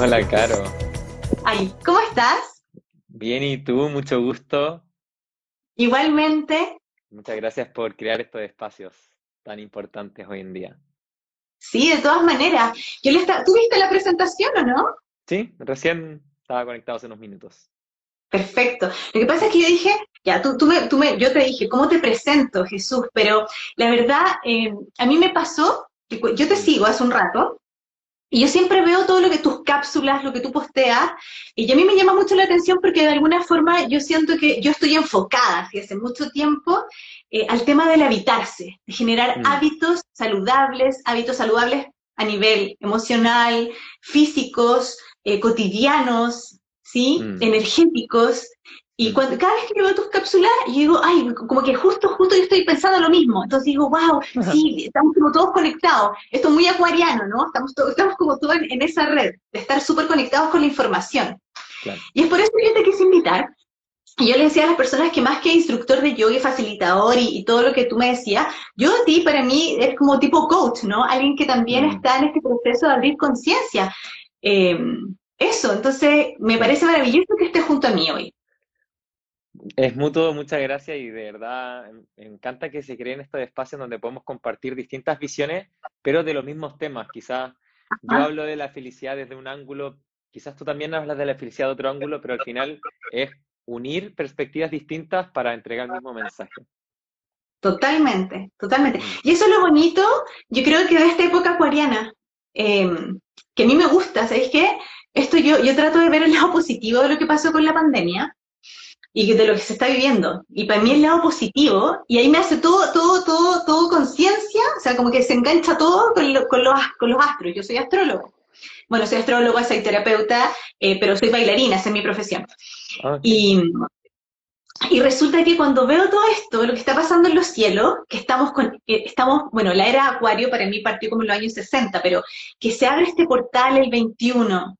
Hola, Caro. Ay, ¿cómo estás? Bien, ¿y tú? Mucho gusto. Igualmente. Muchas gracias por crear estos espacios tan importantes hoy en día. Sí, de todas maneras. Yo le está... ¿Tú viste la presentación o no? Sí, recién estaba conectado hace unos minutos. Perfecto. Lo que pasa es que yo dije, ya, tú, tú, me, tú me, yo te dije, ¿cómo te presento, Jesús? Pero la verdad, eh, a mí me pasó, yo te sigo hace un rato, y yo siempre veo todo lo que tus cápsulas, lo que tú posteas, y a mí me llama mucho la atención porque de alguna forma yo siento que yo estoy enfocada, así hace mucho tiempo, eh, al tema del habitarse, de generar Mm. hábitos saludables, hábitos saludables a nivel emocional, físicos, eh, cotidianos, ¿sí? Mm. Energéticos. Y cuando, cada vez que yo veo tus cápsulas, yo digo, ay, como que justo, justo yo estoy pensando lo mismo. Entonces digo, wow, sí, estamos como todos conectados. Esto es muy acuariano, ¿no? Estamos, to- estamos como todos en, en esa red, de estar súper conectados con la información. Claro. Y es por eso que yo te quise invitar. Y yo le decía a las personas que más que instructor de yoga y facilitador y, y todo lo que tú me decías, yo a ti para mí es como tipo coach, ¿no? Alguien que también Mm. está en este proceso de abrir conciencia. Eh, eso, entonces me parece maravilloso que estés junto a mí hoy. Es mutuo, muchas gracias y de verdad me encanta que se creen estos espacios donde podemos compartir distintas visiones, pero de los mismos temas. Quizás yo hablo de la felicidad desde un ángulo, quizás tú también hablas de la felicidad de otro ángulo, pero al final es unir perspectivas distintas para entregar el mismo mensaje. Totalmente, totalmente. Mm. Y eso es lo bonito, yo creo que de esta época acuariana, eh, que a mí me gusta, ¿sabéis qué? Esto yo, yo trato de ver el lado positivo de lo que pasó con la pandemia y de lo que se está viviendo. Y para mí el lado positivo, y ahí me hace todo, todo, todo, todo conciencia, o sea, como que se engancha todo con, lo- con, los, con los astros. Yo soy astrólogo. Bueno, soy astróloga, soy terapeuta, eh, pero soy bailarina, esa es mi profesión. Ah, Y, y resulta que cuando veo todo esto, lo que está pasando en los cielos, que estamos con, que estamos, bueno, la era Acuario para mí partió como en los años 60, pero que se abre este portal el 21,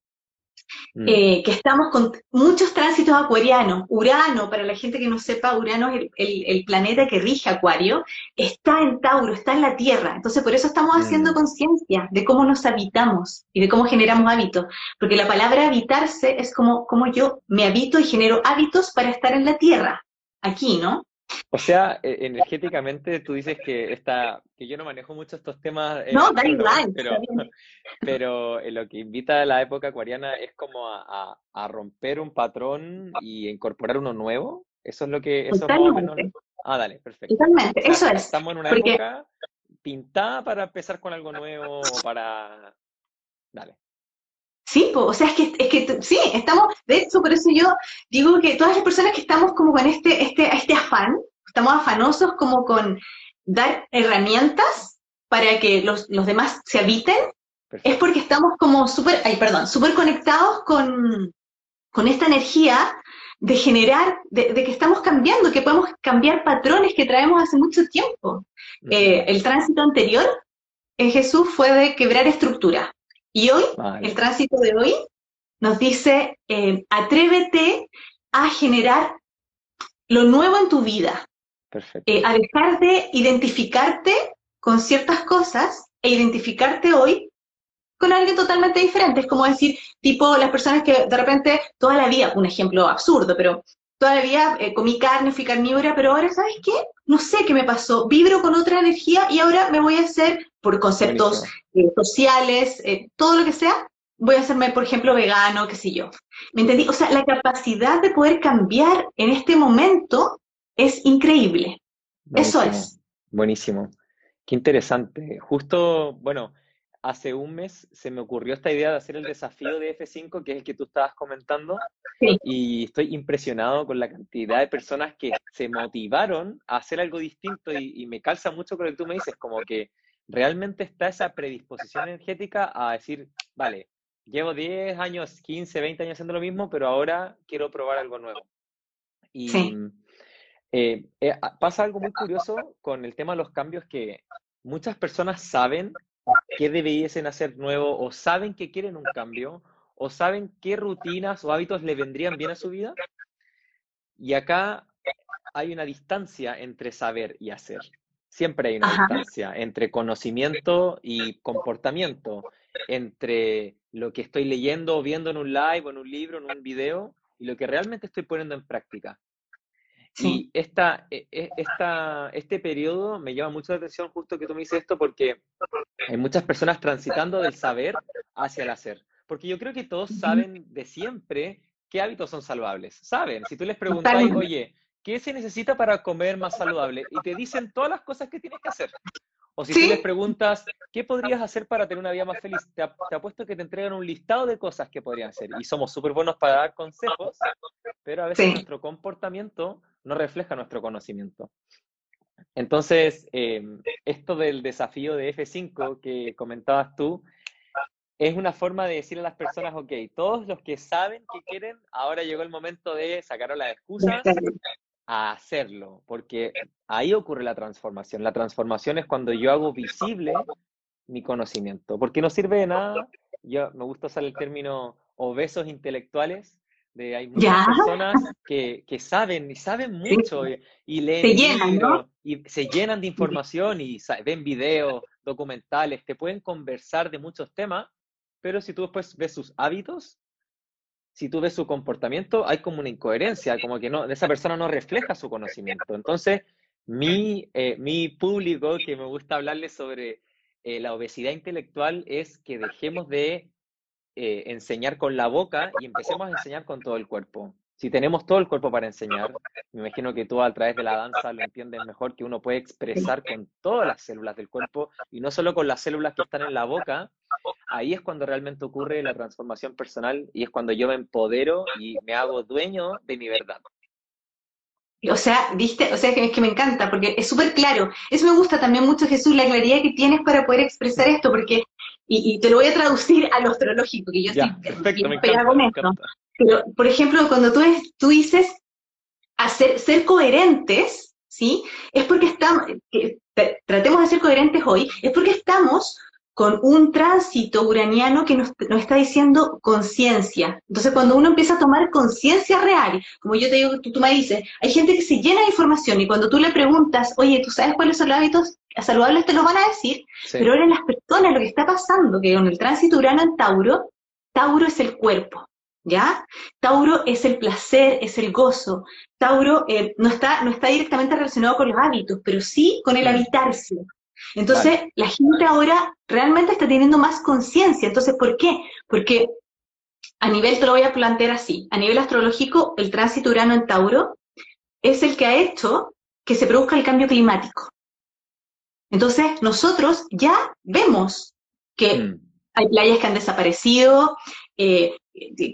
mm, eh, que estamos con muchos tránsitos acuarianos. Urano, para la gente que no sepa, Urano es el, el- el planeta que rige Acuario, está en Tauro, está en la Tierra. Entonces, por eso estamos haciendo Mm. conciencia de cómo nos habitamos y de cómo generamos hábitos. Porque la palabra habitarse es como, como yo me habito y genero hábitos para estar en la Tierra, aquí, ¿no? O sea, e- energéticamente tú dices que esta, que yo no manejo mucho estos temas eh, No, da igual, pero, está pero eh, lo que invita a la época acuariana es como a, a- a romper un patrón y incorporar uno nuevo. Eso es lo que, eso menos. Totalmente, Ah, dale, perfecto. totalmente, O sea, eso es. estamos en una Porque época pintada para empezar con algo nuevo para... Dale. Sí, po, o sea, es que, es que sí, estamos, de hecho, por eso yo digo que todas las personas que estamos como con este, este, este afán, estamos afanosos como con dar herramientas para que los, los demás se habiten, es porque estamos como súper, ay, perdón, súper conectados con, con esta energía de generar, de, de que estamos cambiando, que podemos cambiar patrones que traemos hace mucho tiempo. Eh, el tránsito anterior en Jesús fue de quebrar estructura. Y hoy, el tránsito de hoy, nos dice, eh, atrévete a generar lo nuevo en tu vida, Perfecto. eh, a dejar de identificarte con ciertas cosas e identificarte hoy con alguien totalmente diferente. Es como decir, tipo las personas que de repente toda la vida, un ejemplo absurdo, pero toda la vida eh, comí carne, fui carnívora, pero ahora, ¿sabes qué? No sé qué me pasó. Vibro con otra energía y ahora me voy a hacer, por conceptos eh, sociales, eh, todo lo que sea, voy a hacerme, por ejemplo, vegano, qué sé yo. ¿Me entendí? O sea, la capacidad de poder cambiar en este momento es increíble. Eso es. Buenísimo. Qué interesante. Justo, bueno, hace un mes se me ocurrió esta idea de hacer el desafío de F5, que es el que tú estabas comentando, Sí. y estoy impresionado con la cantidad de personas que se motivaron a hacer algo distinto y, y me calza mucho con lo que tú me dices, como que realmente está esa predisposición energética a decir, vale, llevo 10 años, 15, 20 años haciendo lo mismo, pero ahora quiero probar algo nuevo. Y Sí. eh, eh, pasa algo muy curioso con el tema de los cambios que muchas personas saben qué debiesen hacer nuevo o saben que quieren un cambio o saben qué rutinas o hábitos le vendrían bien a su vida. Y acá hay una distancia entre saber y hacer. Siempre hay una Ajá. distancia entre conocimiento y comportamiento, entre lo que estoy leyendo o viendo en un live o en un libro, en un video, y lo que realmente estoy poniendo en práctica. Y esta, e, e, esta, este periodo me llama mucho la atención justo que tú me dices esto porque hay muchas personas transitando del saber hacia el hacer. Porque yo creo que todos saben de siempre qué hábitos son saludables. Saben, si tú les preguntas, oye, ¿qué se necesita para comer más saludable? Y te dicen todas las cosas que tienes que hacer. O si tú les preguntas, ¿qué podrías hacer para tener una vida más feliz? Te, apuesto que te entregan un listado de cosas que podrían hacer. Y somos súper buenos para dar consejos, pero a veces nuestro comportamiento no refleja nuestro conocimiento. Entonces, em, esto del desafío de F5 que comentabas tú, es una forma de decir a las personas, ok, todos los que saben que quieren, ahora llegó el momento de sacar las excusas a hacerlo, porque ahí ocurre la transformación. La transformación es cuando yo hago visible mi conocimiento, porque no sirve de nada, yo me gusta usar el término obesos intelectuales, de hay muchas personas que, saben y saben mucho y, leen se llenan, y se llenan de información y ven videos, documentales, te pueden conversar de muchos temas, pero si tú después ves sus hábitos, si tú ves su comportamiento, hay como una incoherencia, como que no, esa persona no refleja su conocimiento. Entonces, mi, eh, mi público que me gusta hablarle sobre eh, la obesidad intelectual es que dejemos de eh, enseñar con la boca y empecemos a enseñar con todo el cuerpo. Si tenemos todo el cuerpo para enseñar, me imagino que tú a través de la danza lo entiendes mejor, que uno puede expresar con todas las células del cuerpo y no solo con las células que están en la boca, ahí es cuando realmente ocurre la transformación personal y es cuando yo me empodero y me hago dueño de mi verdad. O sea, viste, o sea, que, es que me encanta, porque es súper claro. Eso me gusta también mucho, Jesús, la claridad que tienes para poder expresar esto, porque, y, te lo voy a traducir al astrológico, que yo estoy perfecto, me con esto. Pero, por ejemplo, cuando tú, tú dices hacer, ser coherentes, ¿sí? Es porque estamos, tratemos de ser coherentes hoy, es porque estamos con un tránsito uraniano que nos, está diciendo conciencia. Entonces, cuando uno empieza a tomar conciencia real, como yo te digo, tú, me dices, hay gente que se llena de información y cuando tú le preguntas, oye, ¿tú sabes cuáles son los hábitos saludables? Te los van a decir, pero ahora en las personas lo que está pasando, que con el tránsito urano en Tauro, Tauro es el cuerpo, ¿ya? Tauro es el placer, es el gozo. Tauro eh, no, está, no está directamente relacionado con los hábitos, pero sí con el habitarse, entonces, la gente ahora realmente está teniendo más conciencia. Entonces, ¿por qué? Porque a nivel, te lo voy a plantear así, a nivel astrológico, el tránsito Urano en Tauro es el que ha hecho que se produzca el cambio climático. Entonces, nosotros ya vemos que mm. hay playas que han desaparecido, eh,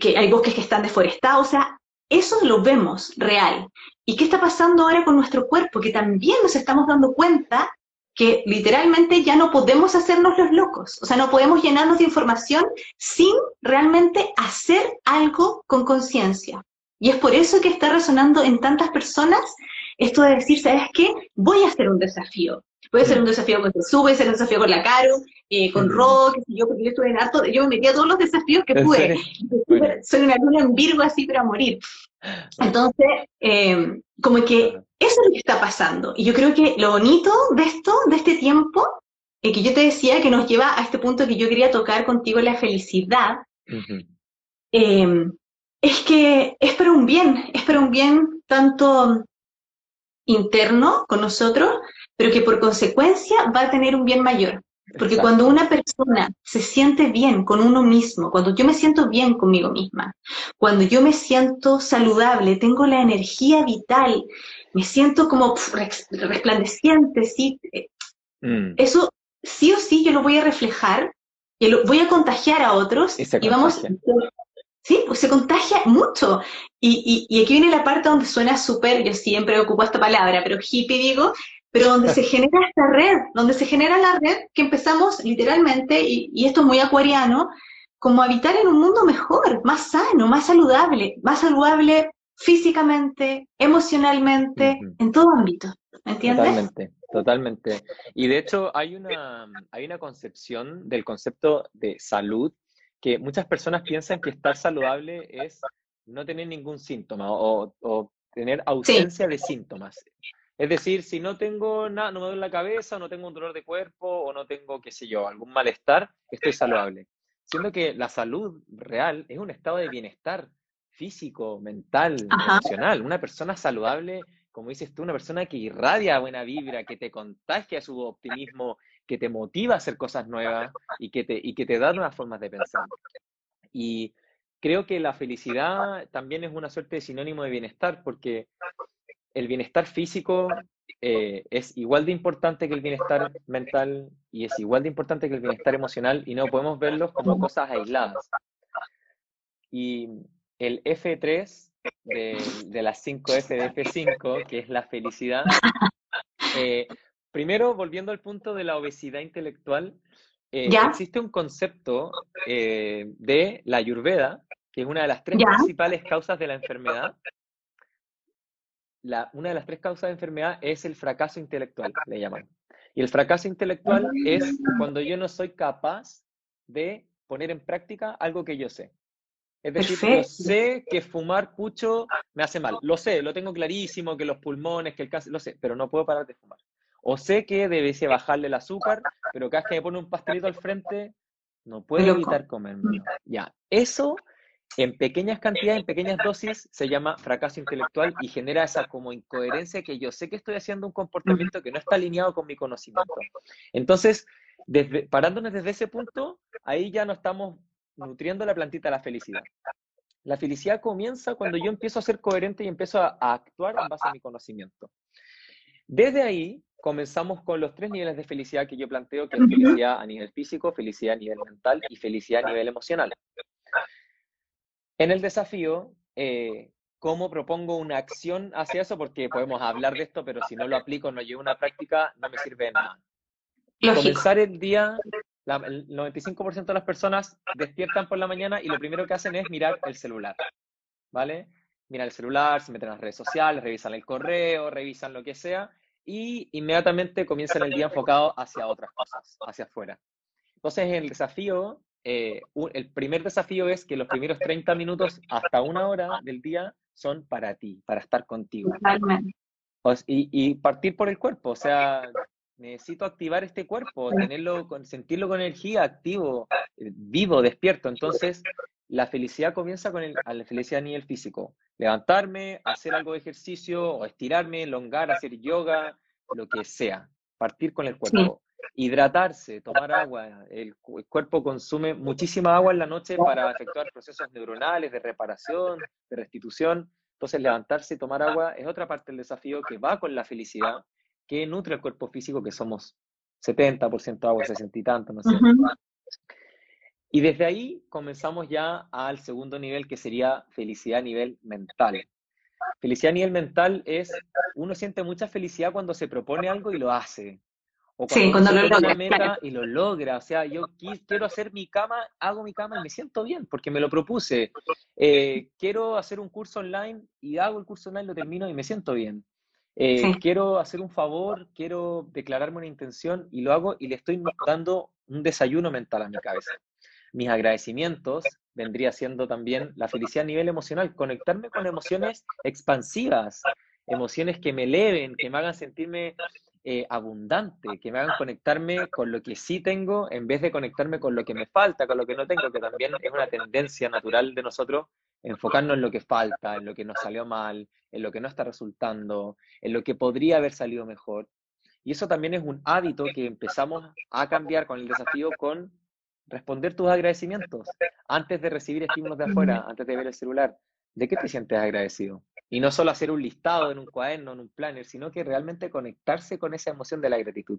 que hay bosques que están deforestados, o sea, eso lo vemos real. ¿Y qué está pasando ahora con nuestro cuerpo? Que también nos estamos dando cuenta que literalmente ya no podemos hacernos los locos, o sea, no podemos llenarnos de información sin realmente hacer algo con conciencia. Y es por eso que está resonando en tantas personas esto de decir, ¿sabes qué? Voy a hacer un desafío. Puede ser un desafío con Jesús, puede ser un desafío con la Caro, eh, con Rock, yo, porque yo estuve en harto, yo me metí a todos los desafíos que pude. Soy una luna en Virgo así para morir. Entonces, eh, como que eso es lo que está pasando. Y yo creo que lo bonito de esto, de este tiempo, es que yo te decía que nos lleva a este punto que yo quería tocar contigo, la felicidad, em, es que es para un bien, es para un bien tanto interno con nosotros, pero que por consecuencia va a tener un bien mayor. Porque cuando una persona se siente bien con uno mismo, cuando yo me siento bien conmigo misma, cuando yo me siento saludable, tengo la energía vital, me siento como resplandeciente, ¿sí? Mm. Eso sí o sí yo lo voy a reflejar, y lo voy a contagiar a otros y, vamos... Sí, pues se contagia mucho. Y, y, y aquí viene la parte donde suena súper, yo siempre ocupo esta palabra, pero hippie digo, pero donde se genera esta red, donde se genera la red que empezamos literalmente, y, esto es muy acuariano, como habitar en un mundo mejor, más sano, más saludable, más saludable físicamente, emocionalmente, en todo ámbito. ¿Me entiendes? Totalmente, totalmente. Y de hecho hay una, hay una concepción del concepto de salud que muchas personas piensan que estar saludable es no tener ningún síntoma o, tener ausencia de síntomas. Es decir, si no tengo nada, no me duele la cabeza, no tengo un dolor de cuerpo o no tengo, qué sé yo, algún malestar, estoy saludable. siendo que la salud real es un estado de bienestar físico, mental, emocional. Una persona saludable, como dices tú, una persona que irradia buena vibra, que te contagia su optimismo, que te motiva a hacer cosas nuevas y que te, y que te da nuevas formas de pensar. Y creo que la felicidad también es una suerte de sinónimo de bienestar, porque el bienestar físico eh, es igual de importante que el bienestar mental y es igual de importante que el bienestar emocional y no podemos verlos como cosas aisladas. Y el F3 de, las 5F de F5, que es la felicidad, eh, primero volviendo al punto de la obesidad intelectual, eh, existe un concepto de la ayurveda, que es una de las tres principales causas de la enfermedad, una de las tres causas de enfermedad es el fracaso intelectual, le llaman. Y el fracaso intelectual es cuando yo no soy capaz de poner en práctica algo que yo sé. Es decir, yo sé que fumar pucho me hace mal. Lo sé, lo tengo clarísimo, que los pulmones, que el cáncer, lo sé, pero no puedo parar de fumar. O sé que debe bajarle el azúcar, pero cada vez que me pone un pastelito al frente, no puedo evitar comérmelo. Ya, eso en pequeñas cantidades, en pequeñas dosis, se llama fracaso intelectual y genera esa como incoherencia que yo sé que estoy haciendo un comportamiento que no está alineado con mi conocimiento. Entonces, desde, parándonos desde ese punto, ahí ya no estamos nutriendo la plantita de la felicidad. La felicidad comienza cuando yo empiezo a ser coherente y empiezo a, a actuar en base a mi conocimiento. Desde ahí comenzamos con los tres niveles de felicidad que yo planteo, que es felicidad a nivel físico, felicidad a nivel mental y felicidad a nivel emocional. En el desafío, eh, ¿cómo propongo una acción hacia eso? Porque podemos hablar de esto, pero si no lo aplico, no llevo una práctica, no me sirve de nada. Comenzar el día, el 95% de las personas despiertan por la mañana y lo primero que hacen es mirar el celular, ¿vale? Miran el celular, se meten en las redes sociales, revisan el correo, revisan lo que sea y inmediatamente comienzan el día enfocado hacia otras cosas, hacia afuera. Entonces, el desafío eh, el primer desafío es que los primeros 30 minutos hasta una hora del día son para ti, para estar contigo. Y, y, partir por el cuerpo, o sea, necesito activar este cuerpo, tenerlo, sentirlo con energía, activo, eh, vivo, despierto. Entonces, la felicidad comienza con el, la felicidad a nivel físico. Levantarme, hacer algo de ejercicio, o estirarme, elongar, hacer yoga, lo que sea. Partir con el cuerpo hidratarse, tomar agua. El, cuerpo consume muchísima agua en la noche para efectuar procesos neuronales de reparación, de restitución. Entonces, levantarse y tomar agua es otra parte del desafío que va con la felicidad, que nutre el cuerpo físico, que somos 70% agua, 60 y tanto, no sé. Y desde ahí comenzamos ya al segundo nivel, que sería felicidad a nivel mental. Felicidad a nivel mental es, uno siente mucha felicidad cuando se propone algo y lo hace. O cuando, lo logra. meta y lo logra. O sea, yo quiero hacer mi cama, hago mi cama y me siento bien porque me lo propuse. Eh, quiero hacer un curso online y hago el curso online, lo termino y me siento bien. Eh, quiero hacer un favor, quiero declararme una intención y lo hago y le estoy dando un desayuno mental a mi cabeza. Mis agradecimientos vendría siendo también la felicidad a nivel emocional, conectarme con emociones expansivas, emociones que me eleven, que me hagan sentirme eh, abundante, que me hagan conectarme con lo que sí tengo en vez de conectarme con lo que me falta, con lo que no tengo, que también es una tendencia natural de nosotros enfocarnos en lo que falta, en lo que nos salió mal, en lo que no está resultando, en lo que podría haber salido mejor. Y eso también es un hábito que empezamos a cambiar con el desafío con responder tus agradecimientos antes de recibir estímulos de afuera, antes de ver el celular. ¿De qué te sientes agradecido? Y no solo hacer un listado en un cuaderno, en un planner, sino que realmente conectarse con esa emoción de la gratitud.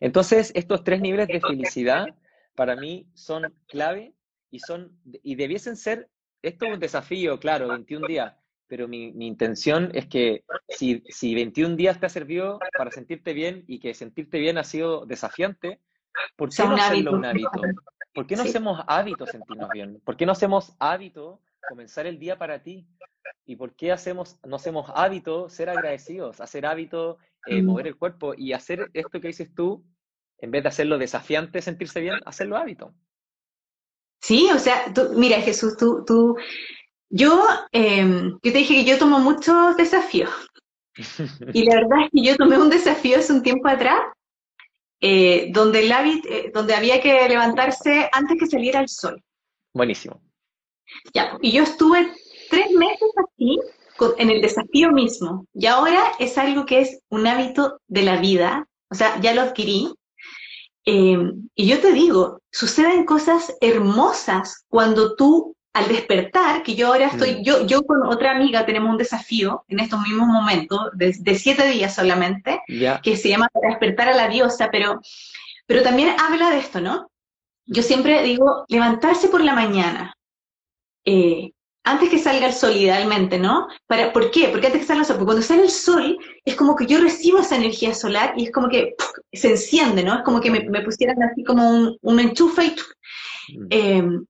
Entonces, estos tres niveles de felicidad para mí son clave y son y debiesen ser, esto es un desafío, claro, 21 días, pero mi, intención es que si, si 21 días te ha servido para sentirte bien y que sentirte bien ha sido desafiante, ¿por qué no hacerlo un hábito? ¿Por qué no hacemos hábitos sentirnos bien? ¿Por qué no hacemos hábito comenzar el día para ti? ¿Y por qué hacemos, no hacemos hábito ser agradecidos, hacer hábito eh, mm. mover el cuerpo y hacer esto que dices tú, en vez de hacerlo desafiante, sentirse bien, hacerlo hábito? Sí, o sea, tú, mira Jesús, tú, tú, yo, em, yo te dije que yo tomo muchos desafíos. y la verdad es que yo tomé un desafío hace un tiempo atrás eh, donde, el hábito, eh, donde había que levantarse antes que saliera el sol. Buenísimo. Ya, y yo estuve tres meses aquí en el desafío mismo. Y ahora es algo que es un hábito de la vida, o sea, ya lo adquirí. Eh, y yo te digo, suceden cosas hermosas cuando tú, al despertar, que yo ahora estoy, mm. yo, yo con otra amiga tenemos un desafío en estos mismos momentos, de, siete días solamente, que se llama Despertar a la diosa, pero, pero también habla de esto, ¿no? Yo siempre digo, levantarse por la mañana, eh, antes que salga el sol, idealmente, ¿no? Para, ¿Por qué? Porque antes que salga el sol, porque cuando sale el sol es como que yo recibo esa energía solar y es como que se enciende, ¿no? Es como que me, pusieran así como un, un enchufe y, mm. em,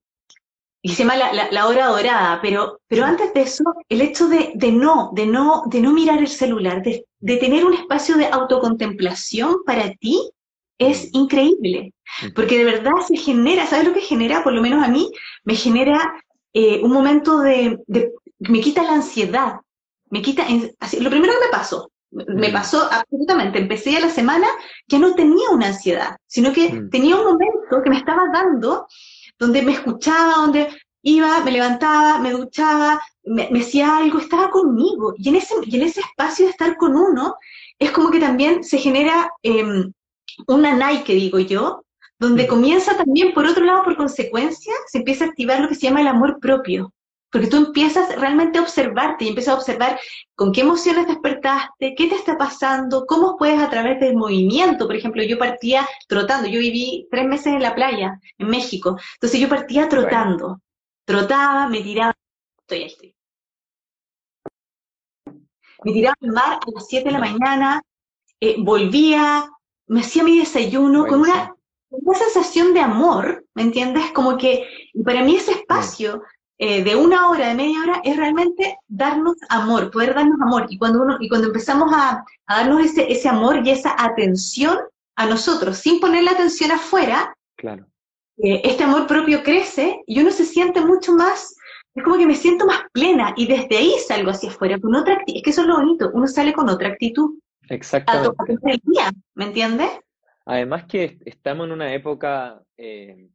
y se llama la, hora dorada, pero, pero antes de eso, el hecho de, de, no, de no, de no mirar el celular, de, de tener un espacio de autocontemplación para ti, es mm. increíble, porque de verdad se genera, ¿sabes lo que genera? Por lo menos a mí, me genera eh, un momento de, me quita la ansiedad, me quita, así, lo primero que me pasó, me mm. pasó absolutamente, empecé a la semana, ya no tenía una ansiedad, sino que mm. tenía un momento que me estaba dando donde me escuchaba, donde iba, me levantaba, me duchaba, me, hacía algo, estaba conmigo. Y en, ese, y en ese espacio de estar con uno, es como que también se genera eh, una Nike, digo yo, donde comienza también, por otro lado, por consecuencia, se empieza a activar lo que se llama el amor propio. Porque tú empiezas realmente a observarte y empiezas a observar con qué emociones despertaste, qué te está pasando, cómo puedes a través del movimiento. Por ejemplo, yo partía trotando, yo viví tres meses en la playa, en México. Entonces yo partía trotando. Trotaba, me tiraba, estoy ahí, estoy. Me tiraba al mar a las 7 de la mañana, eh, volvía, me hacía mi desayuno con una una sensación de amor, ¿me entiendes? Como que para mí ese espacio eh, de una hora, de media hora, es realmente darnos amor, poder darnos amor. Y cuando, uno, y cuando empezamos a, darnos ese, ese amor y esa atención a nosotros, sin poner la atención afuera, claro. Eh, este amor propio crece y uno se siente mucho más, es como que me siento más plena y desde ahí salgo hacia afuera con otra actitud. Es que eso es lo bonito, uno sale con otra actitud. Exactamente. A día, ¿me entiendes? Además que estamos en una época eh,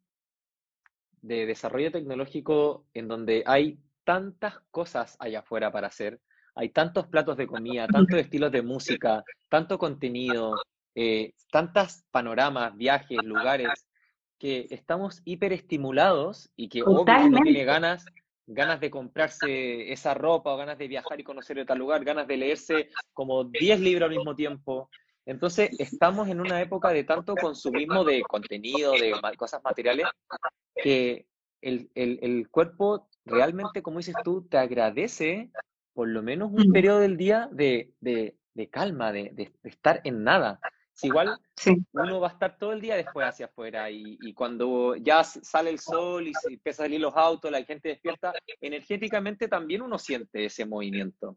de desarrollo tecnológico en donde hay tantas cosas allá afuera para hacer, hay tantos platos de comida, tantos estilos de música, tanto contenido, eh, tantas panoramas, viajes, lugares, que estamos hiperestimulados y que obviamente tiene ganas, ganas de comprarse esa ropa o ganas de viajar y conocer otro lugar, ganas de leerse como 10 libros al mismo tiempo, entonces, estamos en una época de tanto consumismo de contenido, de cosas materiales, que el, cuerpo realmente, como dices tú, te agradece por lo menos un periodo del día de, calma, de, estar en nada. Si igual uno va a estar todo el día después hacia afuera y, y, cuando ya sale el sol y se empieza a salir los autos, la gente despierta, energéticamente también uno siente ese movimiento.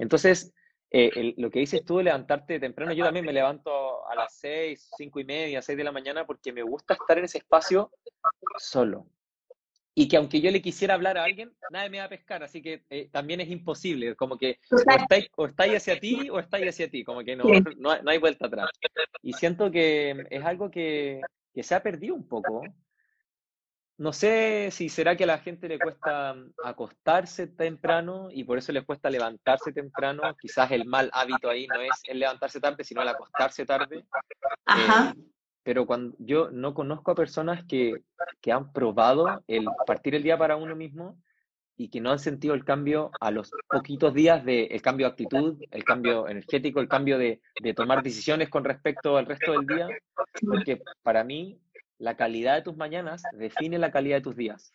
Entonces, eh, lo que dices tú de levantarte temprano, yo también me levanto a las seis, cinco y media, seis de la mañana porque me gusta estar en ese espacio solo. Y que aunque yo le quisiera hablar a alguien, nadie me va a pescar, así que eh, también es imposible, como que o estáis, hacia ti o estáis hacia ti, como que no, no, hay vuelta atrás. Y siento que es algo que, que se ha perdido un poco, no sé si será que a la gente le cuesta mm, acostarse temprano y por eso le cuesta levantarse temprano. Quizás el mal hábito ahí no es el levantarse tarde, sino el acostarse tarde. Ajá. Eh, pero cuando yo no conozco a personas que, que, han probado el partir el día para uno mismo y que no han sentido el cambio a los poquitos días de el cambio de actitud, el cambio energético, el cambio de, de tomar decisiones con respecto al resto del día, porque para mí la calidad de tus mañanas define la calidad de tus días.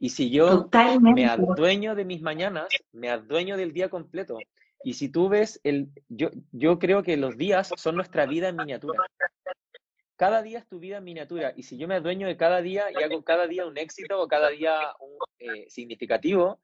Y si yo me adueño de mis mañanas, me adueño del día completo. Y si tú ves, el, yo, yo creo que los días son nuestra vida en miniatura. Cada día es tu vida en miniatura. Y si yo me adueño de cada día y hago cada día un éxito o cada día un eh, significativo,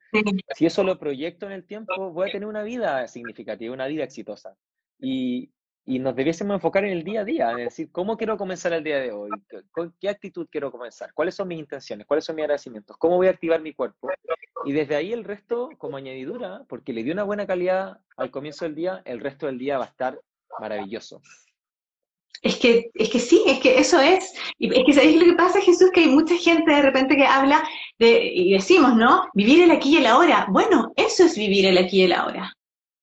si eso lo proyecto en el tiempo, voy a tener una vida significativa, una vida exitosa. Y, y nos debiésemos enfocar en el día a día, es decir, ¿cómo quiero comenzar el día de hoy? ¿Con qué actitud quiero comenzar? ¿Cuáles son mis intenciones? ¿Cuáles son mis agradecimientos? ¿Cómo voy a activar mi cuerpo? Y desde ahí el resto, como añadidura, porque le dio una buena calidad al comienzo del día, el resto del día va a estar maravilloso. Es que, es que sí, es que eso es. Es que ¿sabéis lo que pasa, Jesús? Que hay mucha gente de repente que habla de, y decimos, ¿no? Vivir el aquí y el ahora. Bueno, eso es vivir el aquí y el ahora.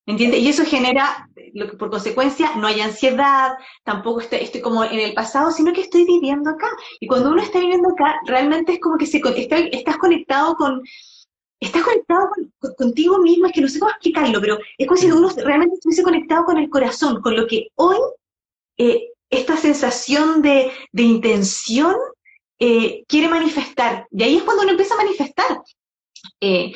¿Entiendes? Y eso genera, lo que por consecuencia, no hay ansiedad, tampoco estoy, estoy, como en el pasado, sino que estoy viviendo acá. Y cuando uno está viviendo acá, realmente es como que se, está, estás conectado con, estás conectado contigo mismo, es que no sé cómo explicarlo, pero es como si uno realmente estuviese conectado con el corazón, con lo que hoy eh, esta sensación de, intención eh, quiere manifestar. Y ahí es cuando uno empieza a manifestar. Eh,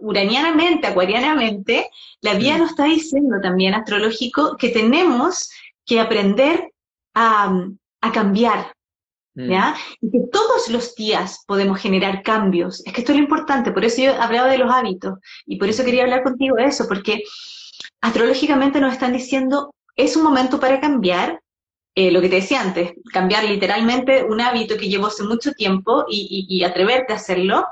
uranianamente, acuarianamente, la vida mm. nos está diciendo también, astrológico, que tenemos que aprender a, cambiar, mm. ¿ya? Y que todos los días podemos generar cambios. Es que esto es lo importante, por eso yo hablaba de los hábitos, y por eso quería hablar contigo de eso, porque astrológicamente nos están diciendo, es un momento para cambiar, eh, lo que te decía antes, cambiar literalmente un hábito que llevo hace mucho tiempo y, atreverte a hacerlo,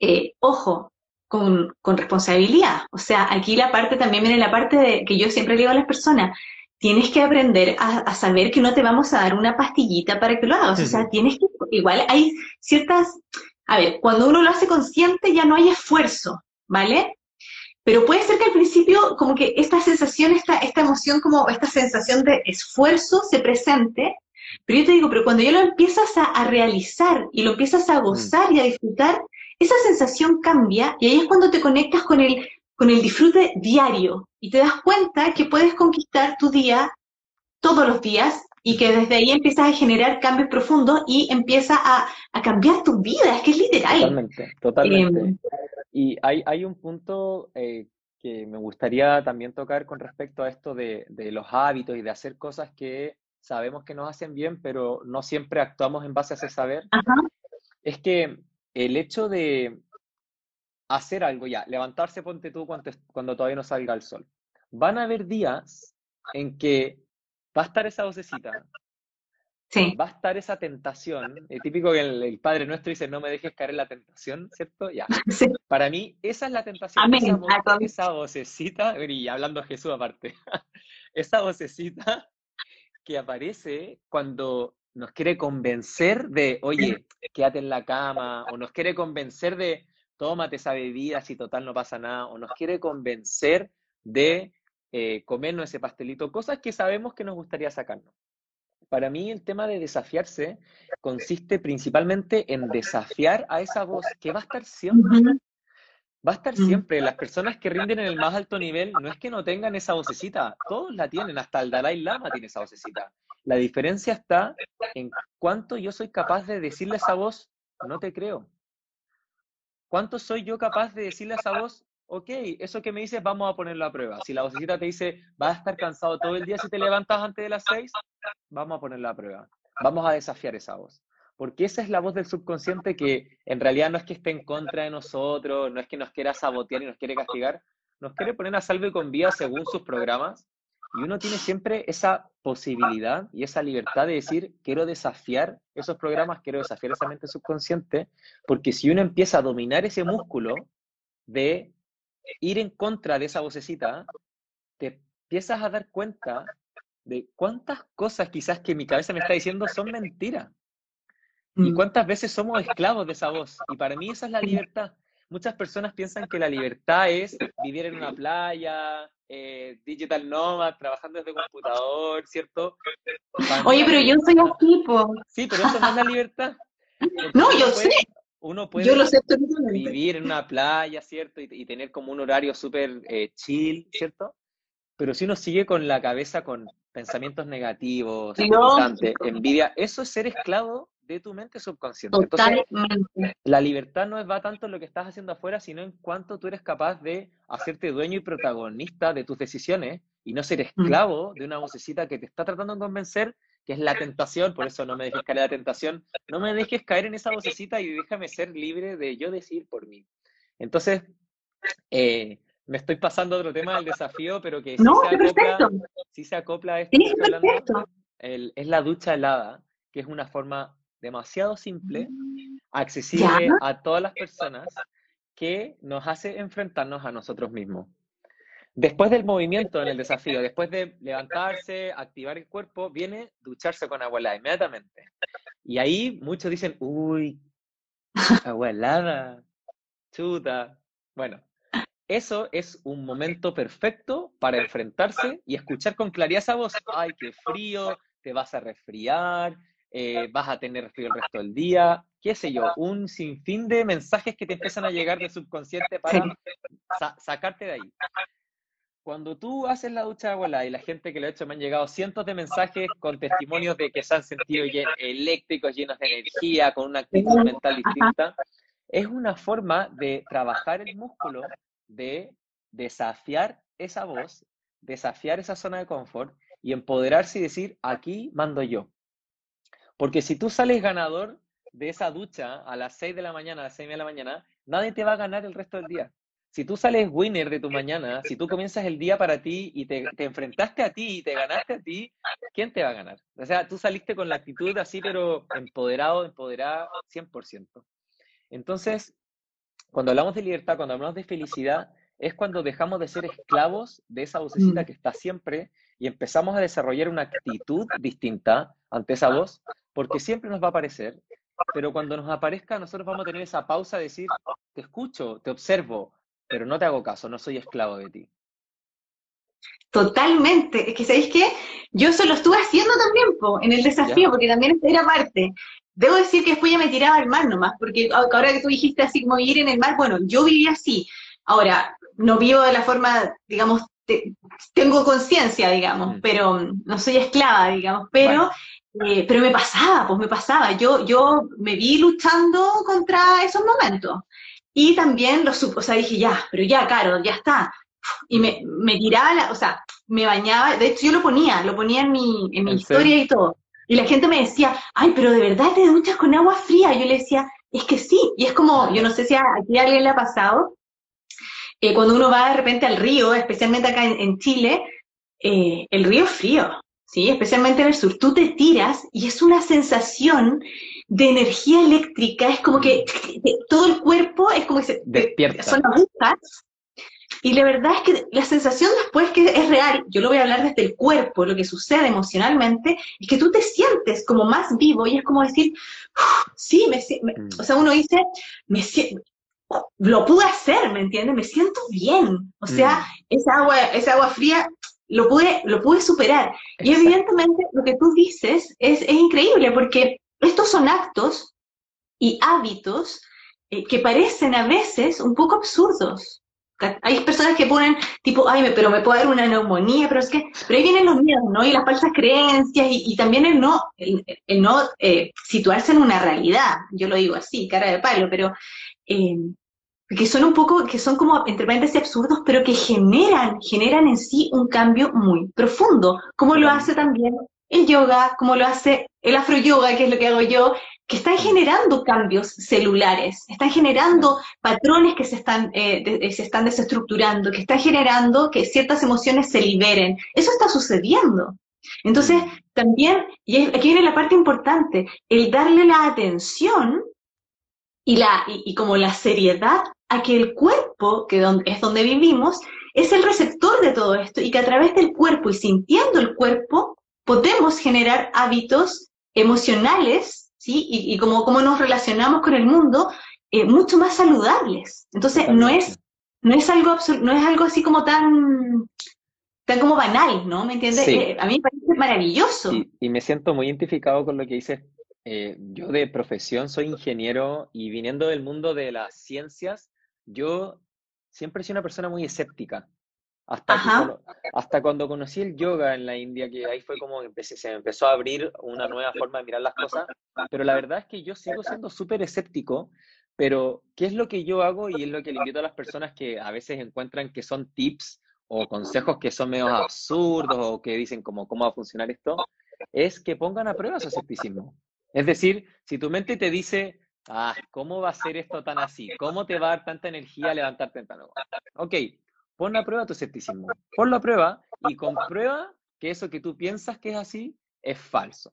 eh, ojo, con, responsabilidad. O sea, aquí la parte también viene la parte de que yo siempre digo a las personas, tienes que aprender a, saber que no te vamos a dar una pastillita para que lo hagas. O sea, tienes que, igual hay ciertas, a ver, cuando uno lo hace consciente ya no hay esfuerzo, ¿vale? Pero puede ser que al principio como que esta sensación, esta, esta emoción, como esta sensación de esfuerzo se presente, pero yo te digo, pero cuando ya lo empiezas a, realizar y lo empiezas a gozar y a disfrutar, esa sensación cambia y ahí es cuando te conectas con el, con el disfrute diario y te das cuenta que puedes conquistar tu día todos los días y que desde ahí empiezas a generar cambios profundos y empieza a, a cambiar tu vida, es que es literal. Totalmente, totalmente. Em, y hay, hay un punto eh, que me gustaría también tocar con respecto a esto de, de, los hábitos y de hacer cosas que sabemos que nos hacen bien, pero no siempre actuamos en base a ese saber. Es que el hecho de hacer algo ya, levantarse, ponte tú cuando, cuando todavía no salga el sol. Van a haber días en que va a estar esa vocecita, Va a estar esa tentación. Es típico que el, Padre Nuestro dice, no me dejes caer en la tentación, ¿cierto? Ya. Para mí, esa es la tentación. Esa, vocecita, y hablando a Jesús aparte, esa vocecita que aparece cuando nos quiere convencer de, oye, quédate en la cama, o nos quiere convencer de, tómate esa bebida si total no pasa nada, o nos quiere convencer de eh, comernos ese pastelito, cosas que sabemos que nos gustaría sacarnos para mí el tema de desafiarse consiste principalmente en desafiar a esa voz que va a estar siempre. Va a estar siempre. Las personas que rinden en el más alto nivel no es que no tengan esa vocecita, todos la tienen, hasta el Dalai Lama tiene esa vocecita. La diferencia está en cuánto yo soy capaz de decirle a esa voz, no te creo. ¿Cuánto soy yo capaz de decirle a esa voz, ok, eso que me dices vamos a ponerlo a prueba. Si la vocecita te dice, vas a estar cansado todo el día si te levantas antes de las seis, vamos a ponerlo a prueba. Vamos a desafiar esa voz. Porque esa es la voz del subconsciente que en realidad no es que esté en contra de nosotros, no es que nos quiera sabotear y nos quiere castigar, nos quiere poner a salvo y con vida según sus programas. Y uno tiene siempre esa posibilidad y esa libertad de decir, quiero desafiar esos programas, quiero desafiar esa mente subconsciente, porque si uno empieza a dominar ese músculo de ir en contra de esa vocecita, te empiezas a dar cuenta de cuántas cosas quizás que mi cabeza me está diciendo son mentiras. Y mm. cuántas veces somos esclavos de esa voz. Y para mí esa es la libertad. Muchas personas piensan que la libertad es vivir en una playa, eh, digital nomad, trabajando desde computador, ¿cierto? Oye, pero yo soy un tipo. Sí, pero eso no es la libertad. no, yo sé. Uno puede vivir en una playa, ¿cierto? Y, tener como un horario súper eh, chill, ¿cierto? Pero si uno sigue con la cabeza con pensamientos negativos, envidia, eso es ser esclavo de tu mente subconsciente. Entonces, la libertad no va tanto en lo que estás haciendo afuera, sino en cuánto tú eres capaz de hacerte dueño y protagonista de tus decisiones y no ser mm. esclavo de una vocecita que te está tratando de convencer que es la tentación, por eso no me dejes caer en la tentación, no me dejes caer en esa vocecita y déjame ser libre de yo decir por mí. Entonces, eh, me estoy pasando a otro tema del desafío, pero que sí, se, acopla, sí se acopla a esto que estoy hablando, es la ducha helada, que es una forma demasiado simple, accesible a todas las personas, que nos hace enfrentarnos a nosotros mismos. Después del movimiento en el desafío, después de levantarse, activar el cuerpo, viene ducharse con agua helada inmediatamente. Y ahí muchos dicen, uy, agua helada, chuta. Bueno, eso es un momento perfecto para enfrentarse y escuchar con claridad esa voz. Ay, qué frío, te vas a resfriar, eh, vas a tener frío el resto del día, qué sé yo, un sinfín de mensajes que te empiezan a llegar de subconsciente para sacarte de ahí. Cuando tú haces la ducha de agua y la gente que lo ha hecho me han llegado cientos de mensajes con testimonios de que se han sentido eléctricos, llenos de energía, con una actitud mental distinta, es una forma de trabajar el músculo, de desafiar esa voz, desafiar esa zona de confort y empoderarse y decir, aquí mando yo. Porque si tú sales ganador de esa ducha a las 6 de la mañana, a las 6 de la mañana, nadie te va a ganar el resto del día si tú sales winner de tu mañana, si tú comienzas el día para ti y te, enfrentaste a ti y te ganaste a ti, ¿quién te va a ganar? O sea, tú saliste con la actitud así, pero empoderado, empoderada, 100%. Entonces, cuando hablamos de libertad, cuando hablamos de felicidad, es cuando dejamos de ser esclavos de esa vocecita mm. que está siempre y empezamos a desarrollar una actitud distinta ante esa voz, porque siempre nos va a aparecer, pero cuando nos aparezca, nosotros vamos a tener esa pausa de decir, te escucho, te observo, pero no te hago caso, no soy esclavo de ti. Totalmente. Es que, ¿sabéis qué? Yo eso lo estuve haciendo también en el desafío, porque también era parte. Debo decir que después ya me tiraba al mar nomás, porque ahora que tú dijiste así como vivir en el mar, bueno, yo vivía así. Ahora, no vivo de la forma, digamos, tengo conciencia, digamos, mm. pero no soy esclava, digamos, pero, eh, pero me pasaba, pues me pasaba. Yo, yo me vi luchando contra esos momentos. Y también lo supo, o sea, dije, ya, pero ya, Caro, ya está. Y me, me tiraba, la, o sea, me bañaba, de hecho yo lo ponía, lo ponía en mi, en mi historia y todo. Y la gente me decía, ay, pero de verdad te duchas con agua fría. Yo le decía, es que sí. Y es como, yo no sé si a, a alguien le ha pasado, eh, cuando uno va de repente al río, especialmente acá en, Chile, eh, el río es frío, ¿sí? Especialmente en el sur. Tú te tiras y es una sensación de energía eléctrica, es como que todo el cuerpo es como que se despierta. Son agujas. Y la verdad es que la sensación después que es real, yo lo voy a hablar desde el cuerpo, lo que sucede emocionalmente, es que tú te sientes como más vivo y es como decir, sí, me, mm. o sea, uno dice, me lo pude hacer, ¿me entiendes? Me siento bien. O sea, mm. esa agua, esa agua fría lo pude, lo pude superar. Y evidentemente lo que tú dices es, es increíble porque estos son actos y hábitos eh, que parecen a veces un poco absurdos. Hay personas que ponen tipo, ay, pero me puede dar una neumonía, pero es que, pero ahí vienen los miedos, ¿no? Y las falsas creencias y, también el no, el, no eh, situarse en una realidad, yo lo digo así, cara de palo, pero eh, que son un poco, que son como entre paréntesis absurdos, pero que generan, generan en sí un cambio muy profundo, como lo hace también el yoga, como lo hace el afro yoga, que es lo que hago yo, que están generando cambios celulares, están generando patrones que se están, eh, eh, se están desestructurando, que están generando que ciertas emociones se liberen. Eso está sucediendo. Entonces, también, y aquí viene la parte importante, el darle la atención y, la, y, como la seriedad a que el cuerpo, que es donde vivimos, es el receptor de todo esto y que a través del cuerpo y sintiendo el cuerpo podemos generar hábitos emocionales, ¿sí? Y, como, cómo nos relacionamos con el mundo, eh, mucho más saludables. Entonces, no es, no es algo no es algo así como tan, tan como banal, ¿no? ¿Me entiendes? Eh, a mí me parece maravilloso. Y, me siento muy identificado con lo que dices. Eh, yo de profesión soy ingeniero y viniendo del mundo de las ciencias, yo siempre he sido una persona muy escéptica. Hasta, hasta cuando conocí el yoga en la India, que ahí fue como empecé, se me empezó a abrir una nueva forma de mirar las cosas, pero la verdad es que yo sigo siendo súper escéptico, pero ¿qué es lo que yo hago? Y es lo que le invito a las personas que a veces encuentran que son tips o consejos que son medio absurdos o que dicen como cómo va a funcionar esto, es que pongan a prueba su escepticismo. Es decir, si tu mente te dice, ah, ¿cómo va a ser esto tan así? ¿Cómo te va a dar tanta energía levantarte en tan Ok, Pon a prueba tu escepticismo. Ponlo a prueba y comprueba que eso que tú piensas que es así es falso.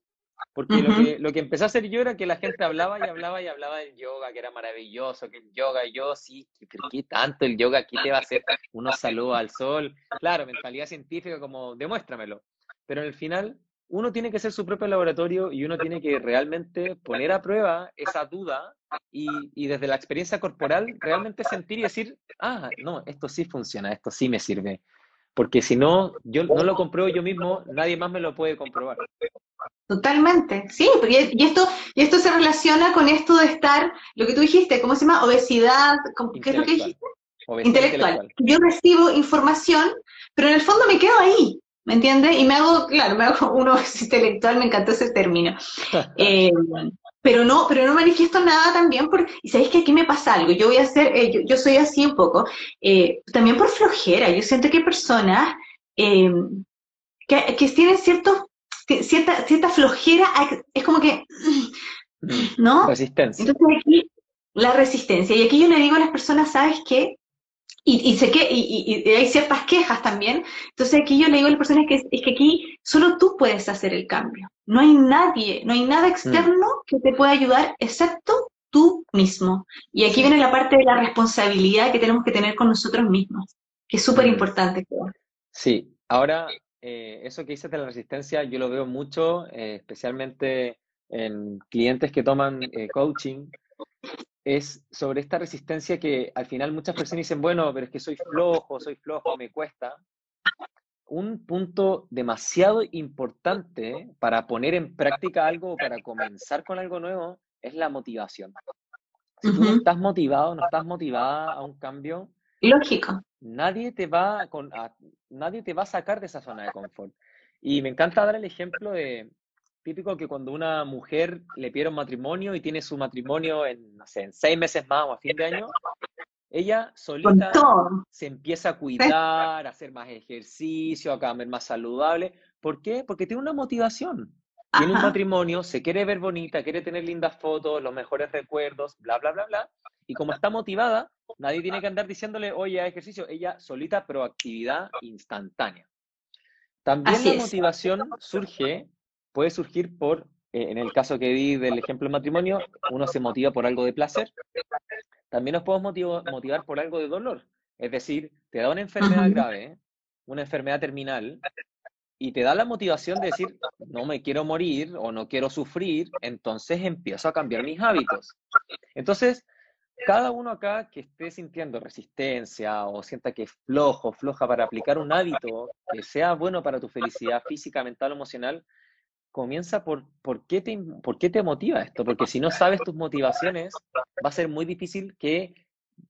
Porque lo, que, lo que empecé a hacer yo era que la gente hablaba y hablaba y hablaba del yoga, que era maravilloso, que el yoga, yo sí, ¿qué tanto el yoga aquí te va a hacer unos saludos al sol? Claro, mentalidad científica como, demuéstramelo. Pero en el final, uno tiene que ser su propio laboratorio y uno tiene que realmente poner a prueba esa duda y, y desde la experiencia corporal realmente sentir y decir, ah, no, esto sí funciona, esto sí me sirve. Porque si no, yo no lo compruebo yo mismo, nadie más me lo puede comprobar. Totalmente, sí, y esto, y esto se relaciona con esto de estar, lo que tú dijiste, ¿cómo se llama? Obesidad, ¿qué es lo que dijiste? intelectual. Yo recibo información, pero en el fondo me quedo ahí, ¿me entiendes? Y me hago, claro, me hago uno intelectual, me encantó ese término. Eh, pero no, pero no manifiesto nada también por, y sabéis que aquí me pasa algo, yo voy a hacer, eh, yo, soy así un poco, eh, también por flojera, yo siento que hay personas que, que tienen ciertos cierta, cierta flojera, es como que, ¿no? Resistencia. Entonces aquí, la resistencia. Y aquí yo le digo a las personas, ¿sabes qué? Y, sé que y, hay ciertas quejas también. Entonces aquí yo le digo a las personas que es, que aquí solo tú puedes hacer el cambio. No hay nadie, no hay nada externo mm. que te pueda ayudar excepto tú mismo. Y aquí viene la parte de la responsabilidad que tenemos que tener con nosotros mismos, que es súper importante. Sí, ahora eh, eso que dices de la resistencia, yo lo veo mucho, eh, especialmente en clientes que toman eh, coaching, es sobre esta resistencia que al final muchas personas dicen, bueno, pero es que soy flojo, soy flojo, me cuesta. Un punto demasiado importante para poner en práctica algo o para comenzar con algo nuevo es la motivación. Si tú no estás motivado, no estás motivada a un cambio. Lógico nadie te va a, nadie te va a sacar de esa zona de confort. Y me encanta dar el ejemplo de típico que cuando una mujer le pide un matrimonio y tiene su matrimonio en, no sé, en seis meses más o a fin de año, ella solita se empieza a cuidar, a hacer más ejercicio, a comer más saludable. ¿Por qué? Porque tiene una motivación. Tiene un matrimonio, se quiere ver bonita, quiere tener lindas fotos, los mejores recuerdos, bla, bla, bla, bla. Y como está motivada, nadie tiene que andar diciéndole, oye, ejercicio. Ella solita, proactividad instantánea. También la motivación surge, puede surgir por, eh, en el caso que di del ejemplo del matrimonio, uno se motiva por algo de placer. También nos podemos motivar, por algo de dolor. Es decir, te da una enfermedad grave, una enfermedad terminal, y te da la motivación de decir, no me quiero morir o no quiero sufrir, entonces empiezo a cambiar mis hábitos. Entonces, cada uno acá que esté sintiendo resistencia o sienta que es flojo, floja para aplicar un hábito que sea bueno para tu felicidad física, mental o emocional, comienza por por qué, te, por qué te motiva esto. Porque si no sabes tus motivaciones, va a ser muy difícil que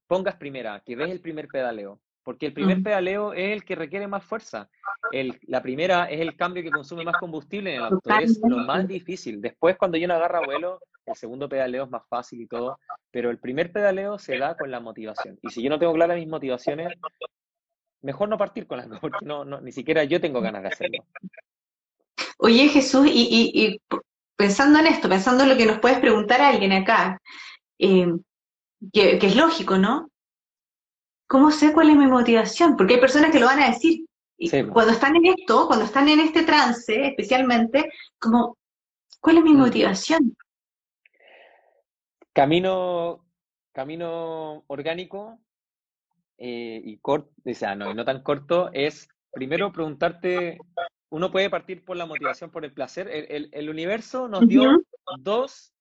pongas primera, que des el primer pedaleo. Porque el primer pedaleo es el que requiere más fuerza. El, la primera es el cambio que consume más combustible en el auto. Es lo más difícil. Después, cuando yo no agarra vuelo, el segundo pedaleo es más fácil y todo, pero el primer pedaleo se da con la motivación. Y si yo no tengo claras mis motivaciones, mejor no partir con las porque no, ni siquiera yo tengo ganas de hacerlo. Oye Jesús, y, pensando en esto, pensando en lo que nos puedes preguntar a alguien acá, eh, que, es lógico, ¿no? ¿Cómo sé cuál es mi motivación? Porque hay personas que lo van a decir. Y cuando están en esto, cuando están en este trance, especialmente, como, ¿cuál es mi mm. motivación? Camino, camino orgánico eh, y corto, o sea, no, no tan corto, es primero preguntarte, uno puede partir por la motivación, por el placer. El, universo nos dio dos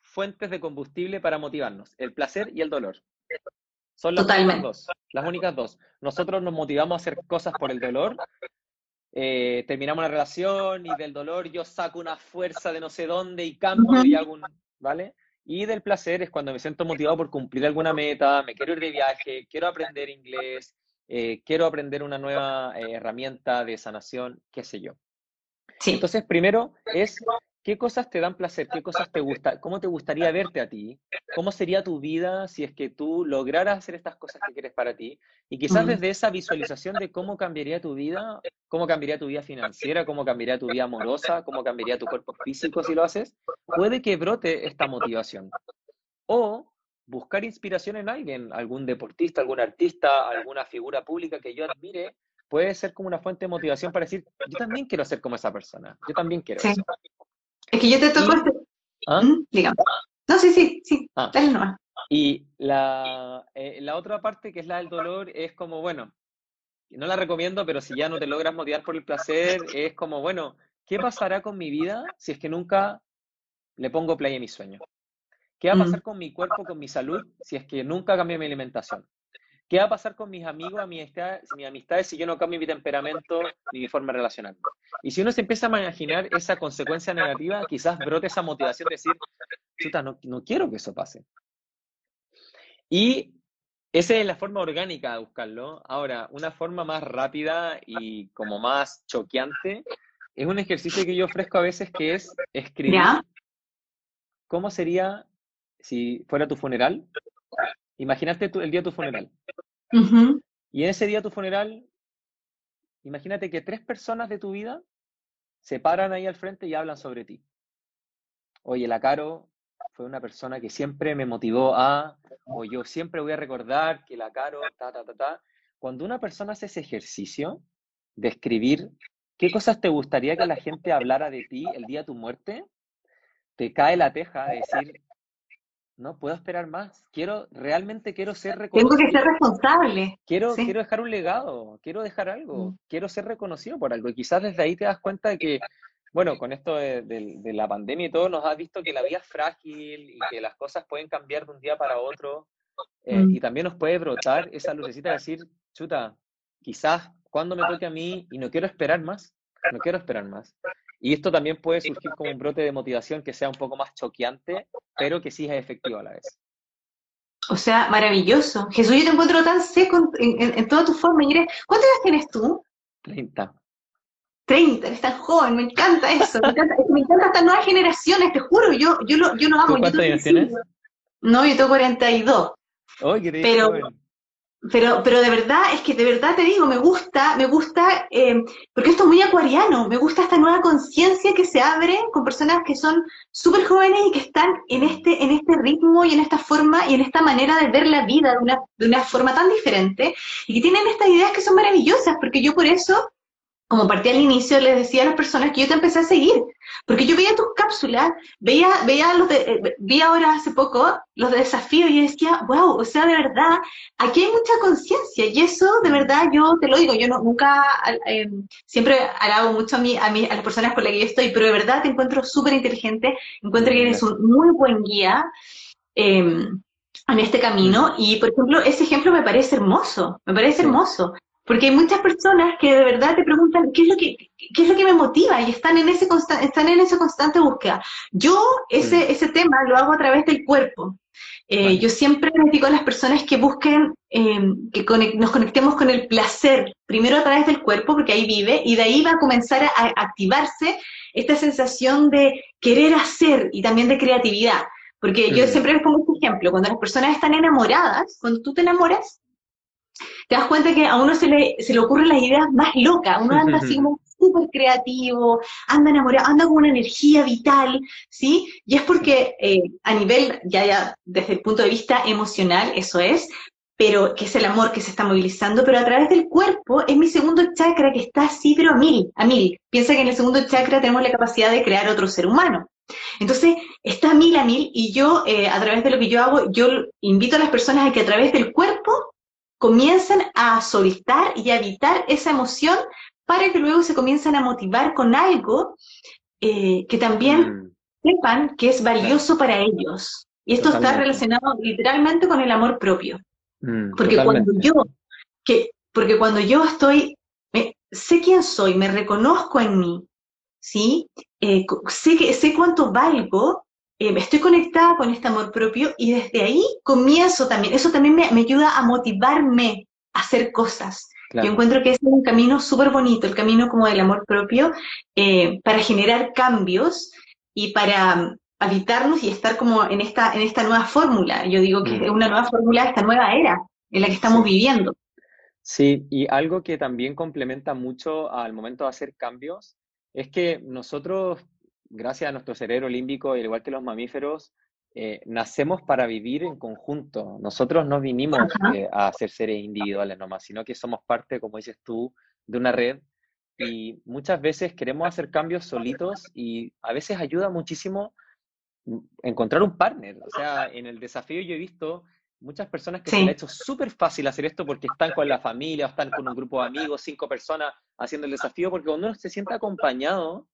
fuentes de combustible para motivarnos, el placer y el dolor. Son las únicas dos, las únicas dos. Nosotros nos motivamos a hacer cosas por el dolor, eh, terminamos una relación y del dolor yo saco una fuerza de no sé dónde y cambio y hago un, ¿vale? Y del placer es cuando me siento motivado por cumplir alguna meta, me quiero ir de viaje, quiero aprender inglés, eh, quiero aprender una nueva eh, herramienta de sanación, qué sé yo. Sí. Entonces, primero es ¿Qué cosas te dan placer? ¿Qué cosas te gusta? ¿Cómo te gustaría verte a ti? ¿Cómo sería tu vida si es que tú lograras hacer estas cosas que quieres para ti? Y quizás desde esa visualización de cómo cambiaría tu vida, cómo cambiaría tu vida financiera, cómo cambiaría tu vida amorosa, cómo cambiaría tu cuerpo físico si lo haces, puede que brote esta motivación. O buscar inspiración en alguien, algún deportista, algún artista, alguna figura pública que yo admire, puede ser como una fuente de motivación para decir, yo también quiero ser como esa persona, yo también quiero eso. Es que yo te toco este... ¿Ah? ¿Mm? Digamos. No, sí, sí, sí, ah. dale nomás. Y la, eh, la otra parte, que es la del dolor, es como, bueno, no la recomiendo, pero si ya no te logras motivar por el placer, es como, bueno, ¿qué pasará con mi vida si es que nunca le pongo play a mi sueño? ¿Qué va a mm. pasar con mi cuerpo, con mi salud, si es que nunca cambio mi alimentación? ¿Qué va a pasar con mis amigos, mis amistades, mis amistades si yo no cambio mi temperamento ni mi forma de relacionarme? Y si uno se empieza a imaginar esa consecuencia negativa, quizás brote esa motivación de decir, chuta, no, no quiero que eso pase. Y esa es la forma orgánica de buscarlo. Ahora, una forma más rápida y como más choqueante es un ejercicio que yo ofrezco a veces que es escribir cómo sería si fuera tu funeral. Imagínate el día de tu funeral. Y en ese día de tu funeral, imagínate que tres personas de tu vida se paran ahí al frente y hablan sobre ti. Oye, la Caro fue una persona que siempre me motivó a, o yo siempre voy a recordar que la Caro, ta, ta, ta, ta. Cuando una persona hace ese ejercicio de escribir qué cosas te gustaría que la gente hablara de ti el día de tu muerte, te cae la teja de decir, no puedo esperar más. Quiero, realmente quiero ser reconocido. Tengo que ser responsable. Quiero, quiero dejar un legado, quiero dejar algo, mm. quiero ser reconocido por algo. Y quizás desde ahí te das cuenta de que bueno, con esto de, la pandemia y todo, nos ha visto que la vida es frágil y que las cosas pueden cambiar de un día para otro. Eh, mm. Y también nos puede brotar esa lucecita de decir, chuta, quizás cuando me toque a mí y no quiero esperar más, no quiero esperar más. Y esto también puede surgir como un brote de motivación que sea un poco más choqueante, pero que sí es efectivo a la vez. O sea, maravilloso. Jesús, yo te encuentro tan seco en, toda tu forma. ¿Cuántos años tienes tú? 30. 30, eres tan joven, me encanta eso, me encanta, me encanta estas nuevas generaciones, te juro, yo, yo, lo, yo lo amo. ¿Cuántos años tienes? No, yo tengo 42. Oh, pero, pero, pero de verdad, es que de verdad te digo, me gusta, me gusta, eh, porque esto es muy acuariano, me gusta esta nueva conciencia que se abre con personas que son súper jóvenes y que están en este, en este ritmo y en esta forma y en esta manera de ver la vida de una, de una forma tan diferente y que tienen estas ideas que son maravillosas, porque yo por eso como partí al inicio, les decía a las personas que yo te empecé a seguir, porque yo veía tus cápsulas, veía, veía los de, eh, vi ahora hace poco los de desafío y decía, wow, o sea, de verdad, aquí hay mucha conciencia y eso, de verdad, yo te lo digo, yo no, nunca, eh, siempre alabo mucho a, mí, a, mí, a las personas con las que yo estoy, pero de verdad te encuentro súper inteligente, encuentro que eres un muy buen guía. Em, en este camino y por ejemplo ese ejemplo me parece hermoso, me parece hermoso porque hay muchas personas que de verdad te preguntan qué es lo que, qué es lo que me motiva y están en, ese están en esa constante búsqueda. Yo ese, ese tema lo hago a través del cuerpo. Eh, yo siempre les digo a las personas que busquen, em, que nos conectemos con el placer, primero a través del cuerpo, porque ahí vive, y de ahí va a comenzar a, activarse esta sensación de querer hacer y también de creatividad. Porque yo siempre les pongo este ejemplo, cuando las personas están enamoradas, cuando tú te enamoras, te das cuenta que a uno se le, se le ocurren las ideas más locas, uno anda así como súper creativo, anda enamorado, anda con una energía vital, ¿sí? Y es porque eh, a nivel, ya, ya desde el punto de vista emocional, eso es, pero que es el amor que se está movilizando, pero a través del cuerpo es mi segundo chakra que está así, pero a mil, a mil. Piensa que en el segundo chakra tenemos la capacidad de crear otro ser humano. Entonces, está a mil a mil y yo, eh, a través de lo que yo hago, yo invito a las personas a que a través del cuerpo comienzan a soltar y a evitar esa emoción para que luego se comiencen a motivar con algo eh, que también mm. sepan que es valioso para ellos. Y esto está relacionado literalmente con el amor propio. Mm, porque cuando yo, que, porque cuando yo estoy, sé quién soy, me reconozco en mí, ¿sí? Eh, sé, que, sé cuánto valgo, eh, estoy conectada con este amor propio y desde ahí comienzo también, eso también me, ayuda a motivarme a hacer cosas. Yo encuentro que es un camino súper bonito, el camino como del amor propio, eh, para generar cambios y para um, habitarnos y estar como en esta, en esta nueva fórmula. Yo digo que es una nueva fórmula esta nueva era en la que estamos viviendo. Sí, y algo que también complementa mucho al momento de hacer cambios es que nosotros gracias a nuestro cerebro límbico, al igual que los mamíferos, eh, nacemos para vivir en conjunto. Nosotros no vinimos eh, a ser seres individuales nomás, sino que somos parte, como dices tú, de una red y muchas veces queremos hacer cambios solitos y a veces ayuda muchísimo encontrar un partner. O sea, en el desafío yo he visto muchas personas que se han hecho súper fácil hacer esto porque están con la familia o están con un grupo de amigos, cinco personas haciendo el desafío, porque cuando uno se siente acompañado,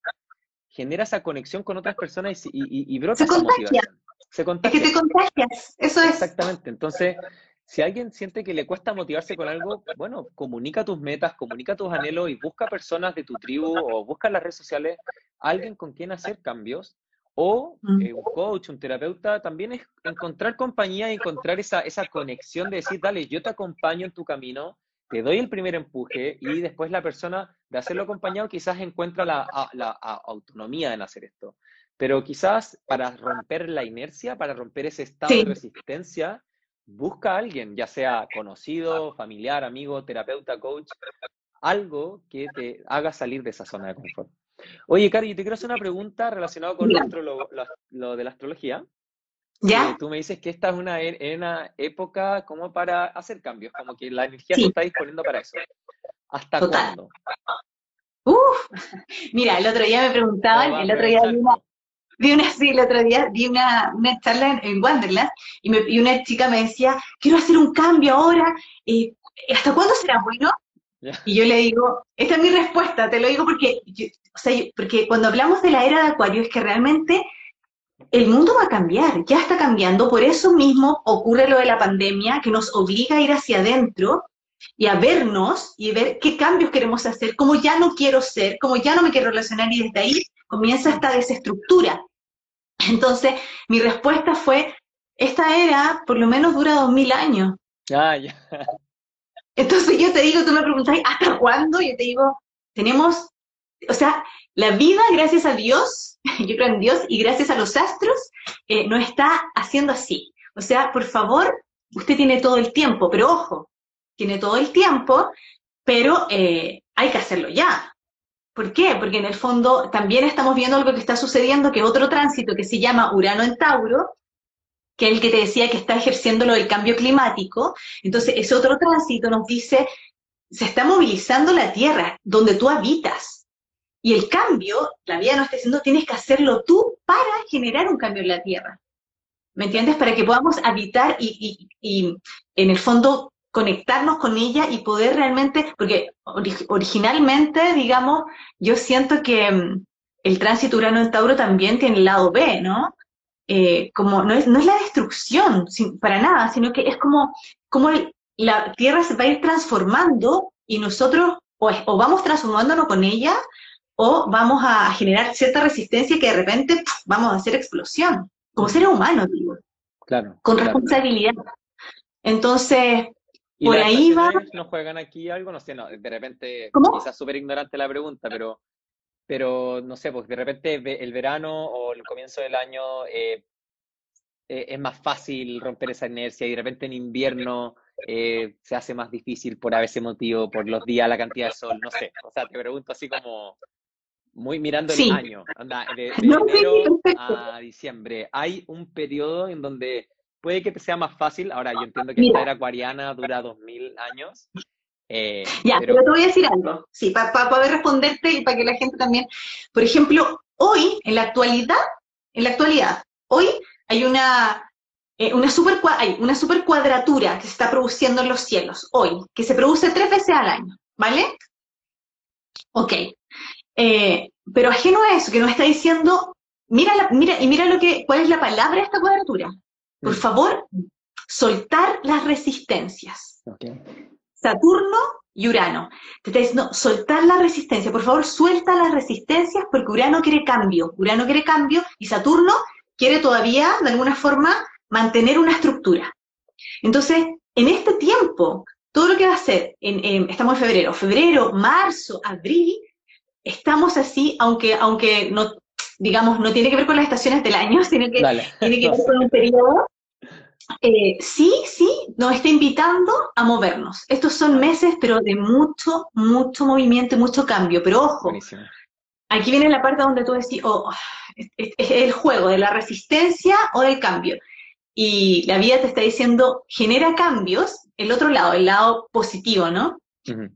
genera esa conexión con otras personas y, y, y brota esa motivación. Se contagia. Es que te contagias, eso es. Exactamente. Entonces, si alguien siente que le cuesta motivarse con algo, bueno, comunica tus metas, comunica tus anhelos y busca personas de tu tribu o busca en las redes sociales alguien con quien hacer cambios o mm. eh, un coach, un terapeuta, también es encontrar compañía y encontrar esa, esa conexión de decir, dale, yo te acompaño en tu camino, te doy el primer empuje y después la persona de hacerlo acompañado quizás encuentra la, la, autonomía en hacer esto. Pero quizás para romper la inercia, para romper ese estado de resistencia, busca a alguien, ya sea conocido, familiar, amigo, terapeuta, coach, algo que te haga salir de esa zona de confort. Oye, Cari, te quiero hacer una pregunta relacionada con lo, de la astrología. ¿Ya? Eh, tú me dices que esta es una, una, época como para hacer cambios, como que la energía se está disponiendo para eso. ¿Hasta cuándo? Uf, mira, el otro día me preguntaban, el otro día vi una, vi una, sí, el otro día vi una, una charla en, Wanderland y, me, y, una chica me decía, quiero hacer un cambio ahora, eh, ¿hasta cuándo será bueno? Y yo le digo, esta es mi respuesta, te lo digo porque, o sea, porque cuando hablamos de la era de Acuario es que realmente el mundo va a cambiar, ya está cambiando, por eso mismo ocurre lo de la pandemia que nos obliga a ir hacia adentro y a vernos y ver qué cambios queremos hacer, cómo ya no quiero ser, cómo ya no me quiero relacionar y desde ahí comienza esta desestructura. Entonces, mi respuesta fue, esta era por lo menos dura dos mil años. Ah, ya. Entonces yo te digo, tú me preguntas, ¿hasta cuándo? Yo te digo, tenemos, o sea, la vida, gracias a Dios, yo creo en Dios, y gracias a los astros, eh, nos está haciendo así. O sea, por favor, usted tiene todo el tiempo, pero ojo, tiene todo el tiempo, pero eh, hay que hacerlo ya. ¿Por qué? Porque en el fondo también estamos viendo algo que está sucediendo, que otro tránsito que se llama Urano en Tauro, que es el que te decía que está ejerciendo lo del cambio climático. Entonces, ese otro tránsito nos dice, se está movilizando la Tierra, donde tú habitas. Y el cambio, la vida nos está diciendo, tienes que hacerlo tú para generar un cambio en la Tierra. ¿Me entiendes? Para que podamos habitar y, y, en el fondo conectarnos con ella y poder realmente, porque originalmente, digamos, yo siento que mm, el tránsito Urano en Tauro también tiene el lado B, ¿no? Eh, como no es, no es la destrucción para nada, sino que es como, como la Tierra se va a ir transformando y nosotros o, o, vamos transformándonos con ella o vamos a generar cierta resistencia que de repente vamos a hacer explosión, como seres humanos, digo. Claro. Con responsabilidad. Entonces, por ahí va. ¿No juegan aquí algo? No sé, no, de repente, ¿Cómo? quizás súper ignorante la pregunta, pero pero no sé, pues de repente el verano o el comienzo del año eh, eh, es más fácil romper esa inercia y de repente en invierno eh, se hace más difícil por ese motivo, por los días, la cantidad de sol, no sé. O sea, te pregunto así como muy mirando el año, anda, de, enero a diciembre. ¿Hay un periodo en donde puede que te sea más fácil? Ahora, yo entiendo que esta era acuariana dura dos mil años, eh, ya, pero... te voy a decir algo, sí, para poder responderte y para que la gente también, por ejemplo, hoy, en la actualidad, en la actualidad, hoy hay una, eh, una, super, hay una super cuadratura que se está produciendo en los cielos, hoy, que se produce tres veces al año, ¿vale? Ok. Eh, pero ajeno a eso, que nos está diciendo, mira, la, mira, y mira lo que, cuál es la palabra de esta cuadratura. Por favor, soltar las resistencias. Okay. Saturno y Urano. Te está diciendo, soltar la resistencia, por favor, suelta las resistencias porque Urano quiere cambio, Urano quiere cambio y Saturno quiere todavía, de alguna forma, mantener una estructura. Entonces, en este tiempo, todo lo que va a ser, en, estamos en febrero, febrero, marzo, abril, estamos así, aunque, aunque no, digamos, no tiene que ver con las estaciones del año, sino que tiene que ver con un periodo eh, sí, sí, nos está invitando a movernos. Estos son meses, pero de mucho, mucho movimiento y mucho cambio. Pero ojo, aquí viene la parte donde tú decís, oh, es, el juego de la resistencia o del cambio. Y la vida te está diciendo, genera cambios, el otro lado, el lado positivo, ¿no?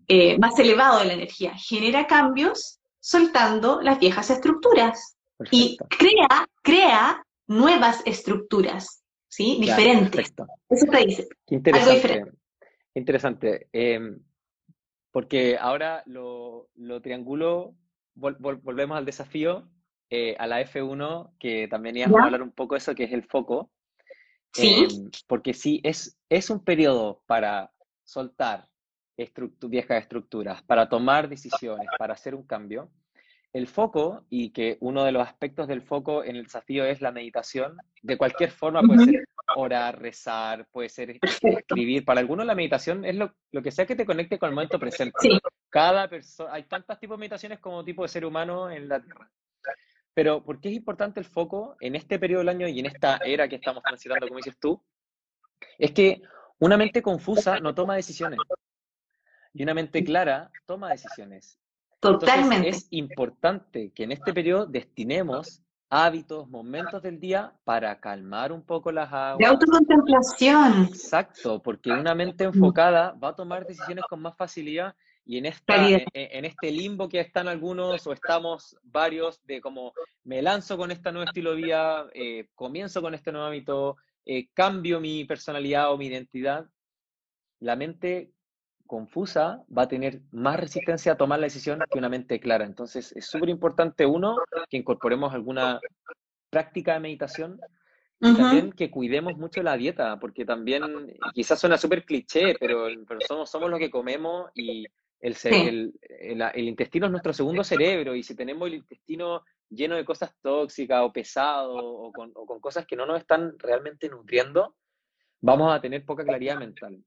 eh, más elevado de la energía, genera cambios soltando las viejas estructuras y crea, crea nuevas estructuras, ¿sí? Diferentes. Eso te dice. interesante. Algo diferente. Interesante. Em, porque ahora lo, lo triangulo, volvemos al desafío, eh, a la F1, que también íbamos a hablar un poco de eso, que es el foco. Sí. Em, porque sí, es, es un periodo para soltar viejas estructuras, para tomar decisiones, para hacer un cambio. El foco, y que uno de los aspectos del foco en el desafío es la meditación, de cualquier forma puede ser orar, rezar, puede ser escribir. Para algunos la meditación es lo, lo, que sea que te conecte con el momento presente. Cada persona, hay tantos tipos de meditaciones como tipo de ser humano en la Tierra. Pero ¿por qué es importante el foco en este periodo del año y en esta era que estamos transitando, como dices tú? Es que una mente confusa no toma decisiones y una mente clara toma decisiones. Totalmente. es importante que en este periodo destinemos hábitos, momentos del día para calmar un poco las aguas. De autocontemplación. Exacto, porque una mente enfocada va a tomar decisiones con más facilidad y en, esta, en, este limbo que están algunos o estamos varios de como me lanzo con este nuevo estilo de vida, eh, comienzo con este nuevo hábito, eh, cambio mi personalidad o mi identidad, la mente confusa va a tener más resistencia a tomar la decisión que una mente clara. Entonces, es súper importante, uno, que incorporemos alguna práctica de meditación y también que cuidemos mucho la dieta, porque también, quizás suena súper cliché, pero, pero somos, somos lo que comemos y el, el, el, intestino es nuestro segundo cerebro y si tenemos el intestino lleno de cosas tóxicas o pesado o con, o con cosas que no nos están realmente nutriendo, vamos a tener poca claridad mental.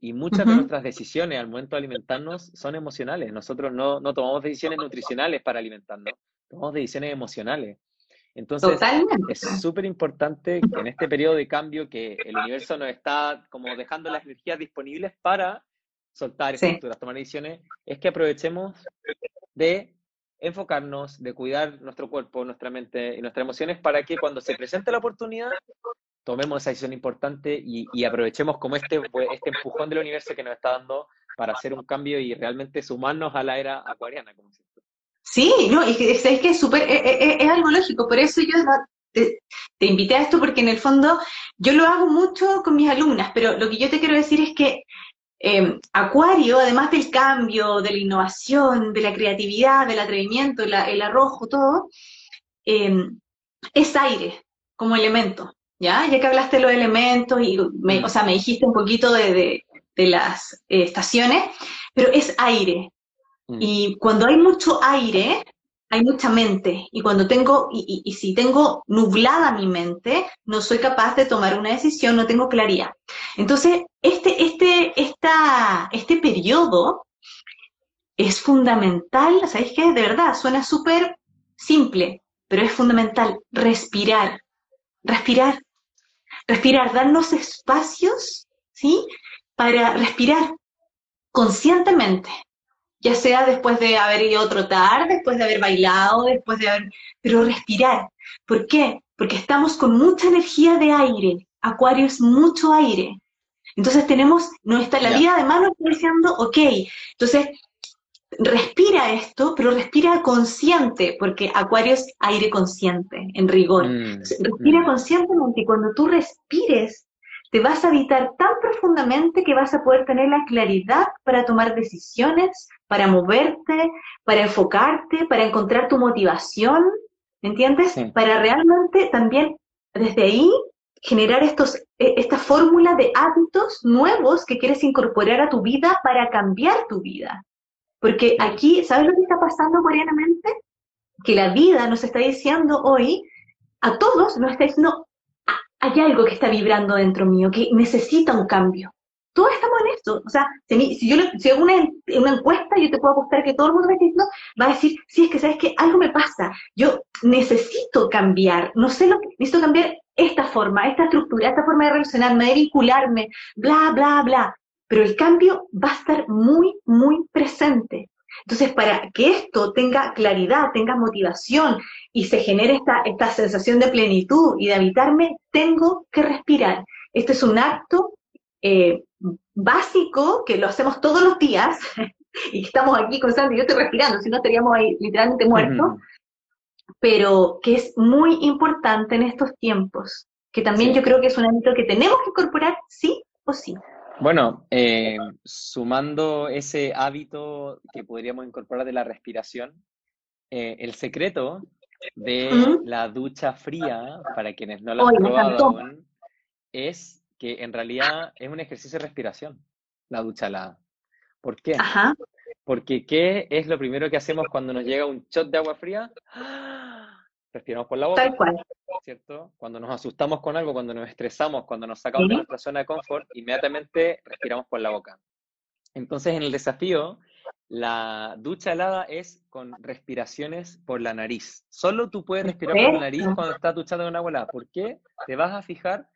Y muchas de nuestras decisiones al momento de alimentarnos son emocionales. Nosotros no, no tomamos decisiones nutricionales para alimentarnos, tomamos decisiones emocionales. Entonces, es súper importante que en este periodo de cambio que el universo nos está como dejando las energías disponibles para soltar estructuras, tomar decisiones, es que aprovechemos de enfocarnos, de cuidar nuestro cuerpo, nuestra mente y nuestras emociones para que cuando se presente la oportunidad tomemos esa decisión importante y, aprovechemos como este, este empujón del universo que nos está dando para hacer un cambio y realmente sumarnos a la era acuariana. Como sí, no, es, es es, e, e, es, algo lógico, por eso yo te, te, invité a esto porque en el fondo yo lo hago mucho con mis alumnas, pero lo que yo te quiero decir es que em, Acuario, además del cambio, de la innovación, de la creatividad, del atrevimiento, el arrojo, todo, em, es aire como elemento. ¿Ya? Ya que hablaste de los elementos y, me, o sea, me dijiste un poquito de, las eh, estaciones, pero es aire. Mm. Y cuando hay mucho aire, hay mucha mente. Y cuando tengo, y, si tengo nublada mi mente, no soy capaz de tomar una decisión, no tengo claridad. Entonces, este, este, esta, este periodo es fundamental, ¿sabéis qué? De verdad, suena súper simple, pero es fundamental respirar. Respirar respirar, darnos espacios, ¿sí? Para respirar conscientemente, ya sea después de haber ido a trotar, después de haber bailado, después de haber... Pero respirar. ¿Por qué? Porque estamos con mucha energía de aire. Acuario es mucho aire. Entonces tenemos, no está la vida nos está diciendo, ok, entonces respira esto, pero respira consciente, porque Acuario es aire consciente, en rigor. Mm, respira mm. conscientemente y cuando tú respires, te vas a habitar tan profundamente que vas a poder tener la claridad para tomar decisiones, para moverte, para enfocarte, para encontrar tu motivación, ¿me entiendes? Para realmente también desde ahí generar estos, e, esta fórmula de hábitos nuevos que quieres incorporar a tu vida para cambiar tu vida. Porque aquí, ¿sabes lo que está pasando coreanamente? Que la vida nos está diciendo hoy, a todos nos está diciendo, ah, hay algo que está vibrando dentro mío, que necesita un cambio. Todos estamos en esto. O sea, si, yo si hago una, una, encuesta, yo te puedo apostar que todo el mundo va a decir, sí, es que sabes que algo me pasa. Yo necesito cambiar. No sé lo que necesito cambiar esta forma, esta estructura, esta forma de relacionarme, de vincularme, bla, bla, bla pero el cambio va a estar muy, muy presente. Entonces, para que esto tenga claridad, tenga motivación y se genere esta, esta sensación de plenitud y de habitarme, tengo que respirar. Este es un acto eh, básico que lo hacemos todos los días y estamos aquí con Sandy, yo estoy respirando, si no estaríamos ahí literalmente muertos, pero que es muy importante en estos tiempos, que también yo creo que es un hábito que tenemos que incorporar sí o sí. Bueno, eh, sumando ese hábito que podríamos incorporar de la respiración, eh, el secreto de la ducha fría, para quienes no lo han probado aún, es que en realidad es un ejercicio de respiración, la ducha helada. ¿Por qué? Porque ¿qué es lo primero que hacemos cuando nos llega un shot de agua fría? Respiramos por la boca. Tal cual. ¿Cierto? Cuando nos asustamos con algo, cuando nos estresamos, cuando nos sacamos de nuestra zona de confort, inmediatamente respiramos por la boca. Entonces, en el desafío, la ducha helada es con respiraciones por la nariz. Solo tú puedes respirar por la nariz cuando estás duchando con agua helada. ¿Por qué? Te vas a fijar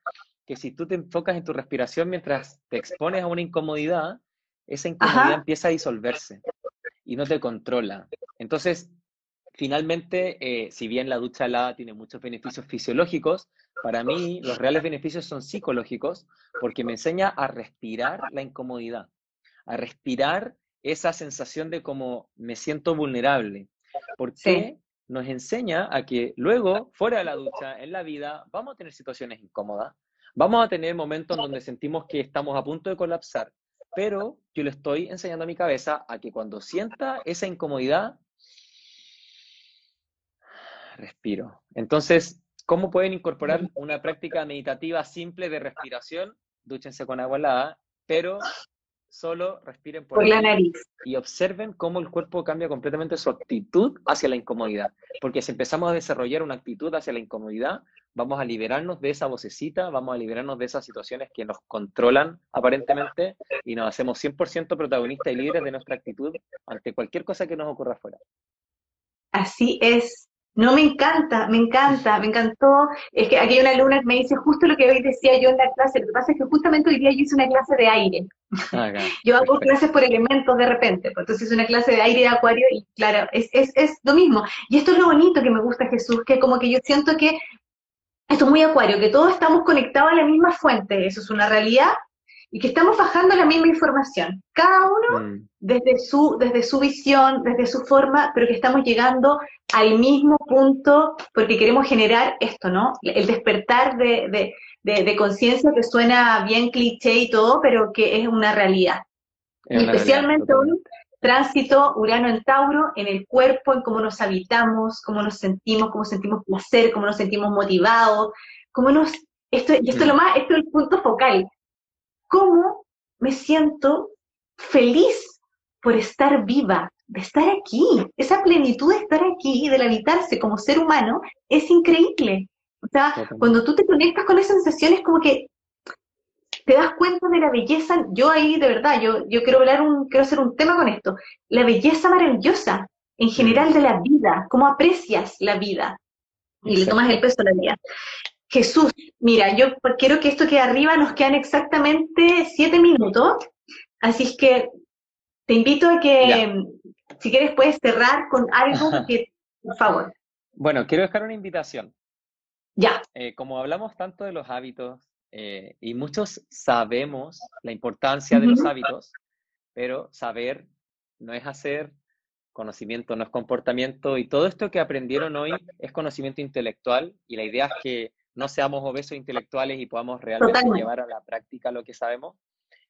que si tú te enfocas en tu respiración mientras te expones a una incomodidad, esa incomodidad empieza a disolverse y no te controla. Entonces, finalmente, eh, si bien la ducha helada tiene muchos beneficios fisiológicos, para mí los reales beneficios son psicológicos porque me enseña a respirar la incomodidad, a respirar esa sensación de como me siento vulnerable. Porque nos enseña a que luego, fuera de la ducha, en la vida, vamos a tener situaciones incómodas, vamos a tener momentos donde sentimos que estamos a punto de colapsar, pero yo le estoy enseñando a mi cabeza a que cuando sienta esa incomodidad, respiro. Entonces, ¿cómo pueden incorporar una práctica meditativa simple de respiración? Dúchense con agua helada, pero solo respiren por, la nariz y observen cómo el cuerpo cambia completamente su actitud hacia la incomodidad. Porque si empezamos a desarrollar una actitud hacia la incomodidad, vamos a liberarnos de esa vocecita, vamos a liberarnos de esas situaciones que nos controlan aparentemente y nos hacemos 100% protagonistas y libres de nuestra actitud ante cualquier cosa que nos ocurra afuera. Así es. No, me encanta, me encanta, me encantó. Es que aquí hay una alumna que me dice justo lo que hoy decía yo en la clase. Lo que pasa es que justamente hoy día yo hice una clase de aire. Ah, yo hago clases por elementos de repente. Pues, entonces es una clase de aire y de acuario y claro, es, es, es lo mismo. Y esto es lo bonito que me gusta Jesús, que como que yo siento que esto es muy acuario, que todos estamos conectados a la misma fuente, eso es una realidad, y que estamos bajando la misma información, cada uno mm. desde, su, desde su visión, desde su forma, pero que estamos llegando al mismo punto porque queremos generar esto, ¿no? El despertar de, conciencia que suena bien cliché y todo, pero que es una realidad. especialmente un tránsito Urano en Tauro, en el cuerpo, en cómo nos habitamos, cómo nos sentimos, cómo sentimos placer, cómo nos sentimos motivados, cómo nos... Esto, y esto es lo mm. más, esto es el punto focal, cómo me siento feliz por estar viva, de estar aquí. Esa plenitud de estar aquí, del habitarse como ser humano, es increíble. O sea, cuando tú te conectas con esas sensaciones, como que te das cuenta de la belleza. Yo ahí, de verdad, yo, yo quiero hablar un, quiero hacer un tema con esto. La belleza maravillosa, en general, de la vida, cómo aprecias la vida y le tomas el peso a la vida. Jesús, mira, yo quiero que esto quede arriba, nos quedan exactamente siete minutos, así es que te invito a que, si quieres, puedes cerrar con algo que, por favor. Bueno, quiero dejar una invitación. Ya. Eh, como hablamos tanto de los hábitos, eh, y muchos sabemos la importancia de los hábitos, pero saber no es hacer, conocimiento no es comportamiento, y todo esto que aprendieron hoy es conocimiento intelectual, y la idea es que no seamos obesos intelectuales y podamos realmente llevar a la práctica lo que sabemos.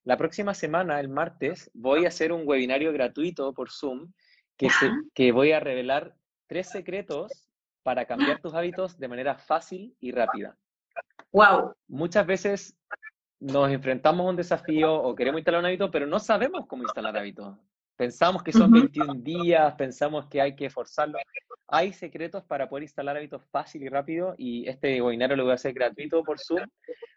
La próxima semana, el martes, voy a hacer un webinario gratuito por Zoom que, que voy a revelar tres secretos para cambiar tus hábitos de manera fácil y rápida. Wow. Muchas veces nos enfrentamos a un desafío o queremos instalar un hábito, pero no sabemos cómo instalar hábitos. Pensamos que son 21 días, pensamos que hay que forzarlo. Hay secretos para poder instalar hábitos fácil y rápido y este webinario lo voy a hacer gratuito por Zoom.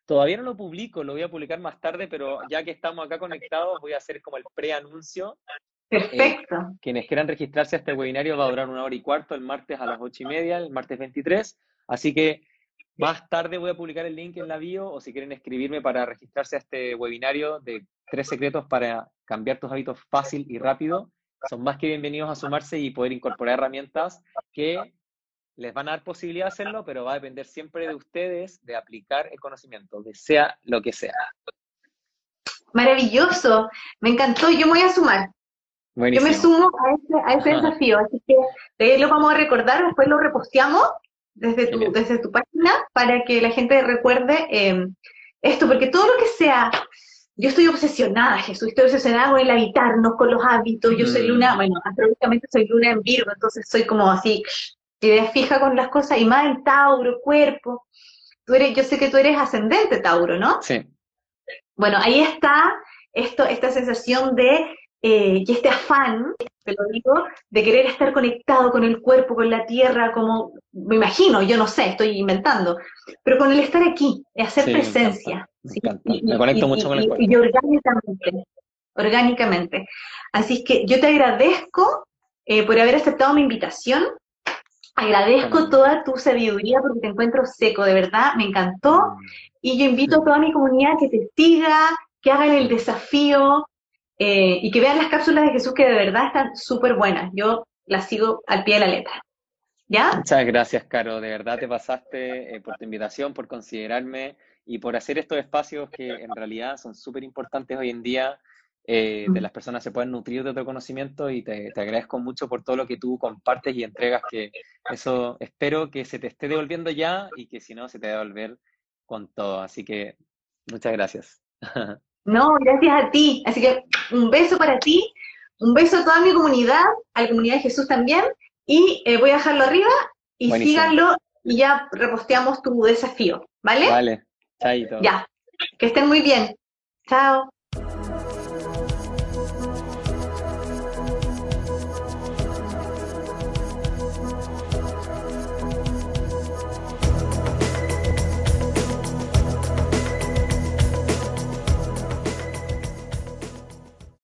Todavía no lo publico, lo voy a publicar más tarde, pero ya que estamos acá conectados, voy a hacer como el preanuncio. Perfecto. Eh, quienes quieran registrarse a este webinario va a durar una hora y cuarto el martes a las ocho y media, el martes 23. Así que más tarde voy a publicar el link en la bio o si quieren escribirme para registrarse a este webinario de tres secretos para cambiar tus hábitos fácil y rápido. Son más que bienvenidos a sumarse y poder incorporar herramientas que les van a dar posibilidad de hacerlo, pero va a depender siempre de ustedes de aplicar el conocimiento, de sea lo que sea. Maravilloso, me encantó, yo me voy a sumar. Yo me sumo a ese, desafío, así que de lo vamos a recordar, después lo reposteamos desde tu, desde tu página para que la gente recuerde eh, esto, porque todo lo que sea, yo estoy obsesionada, Jesús, estoy obsesionada con el habitarnos, con los hábitos, yo soy luna, mm. bueno, astrológicamente soy luna en Virgo, entonces soy como así, idea fija con las cosas, y más en Tauro, cuerpo. Tú eres, yo sé que tú eres ascendente Tauro, ¿no? Sí. Bueno, ahí está esto, esta sensación de eh, y este afán, te lo digo, de querer estar conectado con el cuerpo, con la tierra, como, me imagino, yo no sé, estoy inventando, pero con el estar aquí, hacer presencia. Me, conecto mucho con el cuerpo. Y, orgánicamente, orgánicamente. Así que yo te agradezco eh, por haber aceptado mi invitación, agradezco toda tu sabiduría porque te encuentro seco, de verdad, me encantó, y yo invito a toda mi comunidad que te siga, que hagan el desafío, eh, y que vean las cápsulas de Jesús que de verdad están súper buenas. Yo las sigo al pie de la letra. ¿Ya? Muchas gracias, Caro. De verdad te pasaste eh, por tu invitación, por considerarme y por hacer estos espacios que en realidad son súper importantes hoy en día. Eh, de las personas se pueden nutrir de otro conocimiento y te, te, agradezco mucho por todo lo que tú compartes y entregas, que eso espero que se te esté devolviendo ya y que si no, se te va a devolver con todo. Así que muchas gracias. No, gracias a ti. Así que un beso para ti, un beso a toda mi comunidad, a la comunidad de Jesús también, y eh, voy a dejarlo arriba y síganlo y ya reposteamos tu desafío, ¿vale? Vale, chaito. Ya, que estén muy bien. Chao.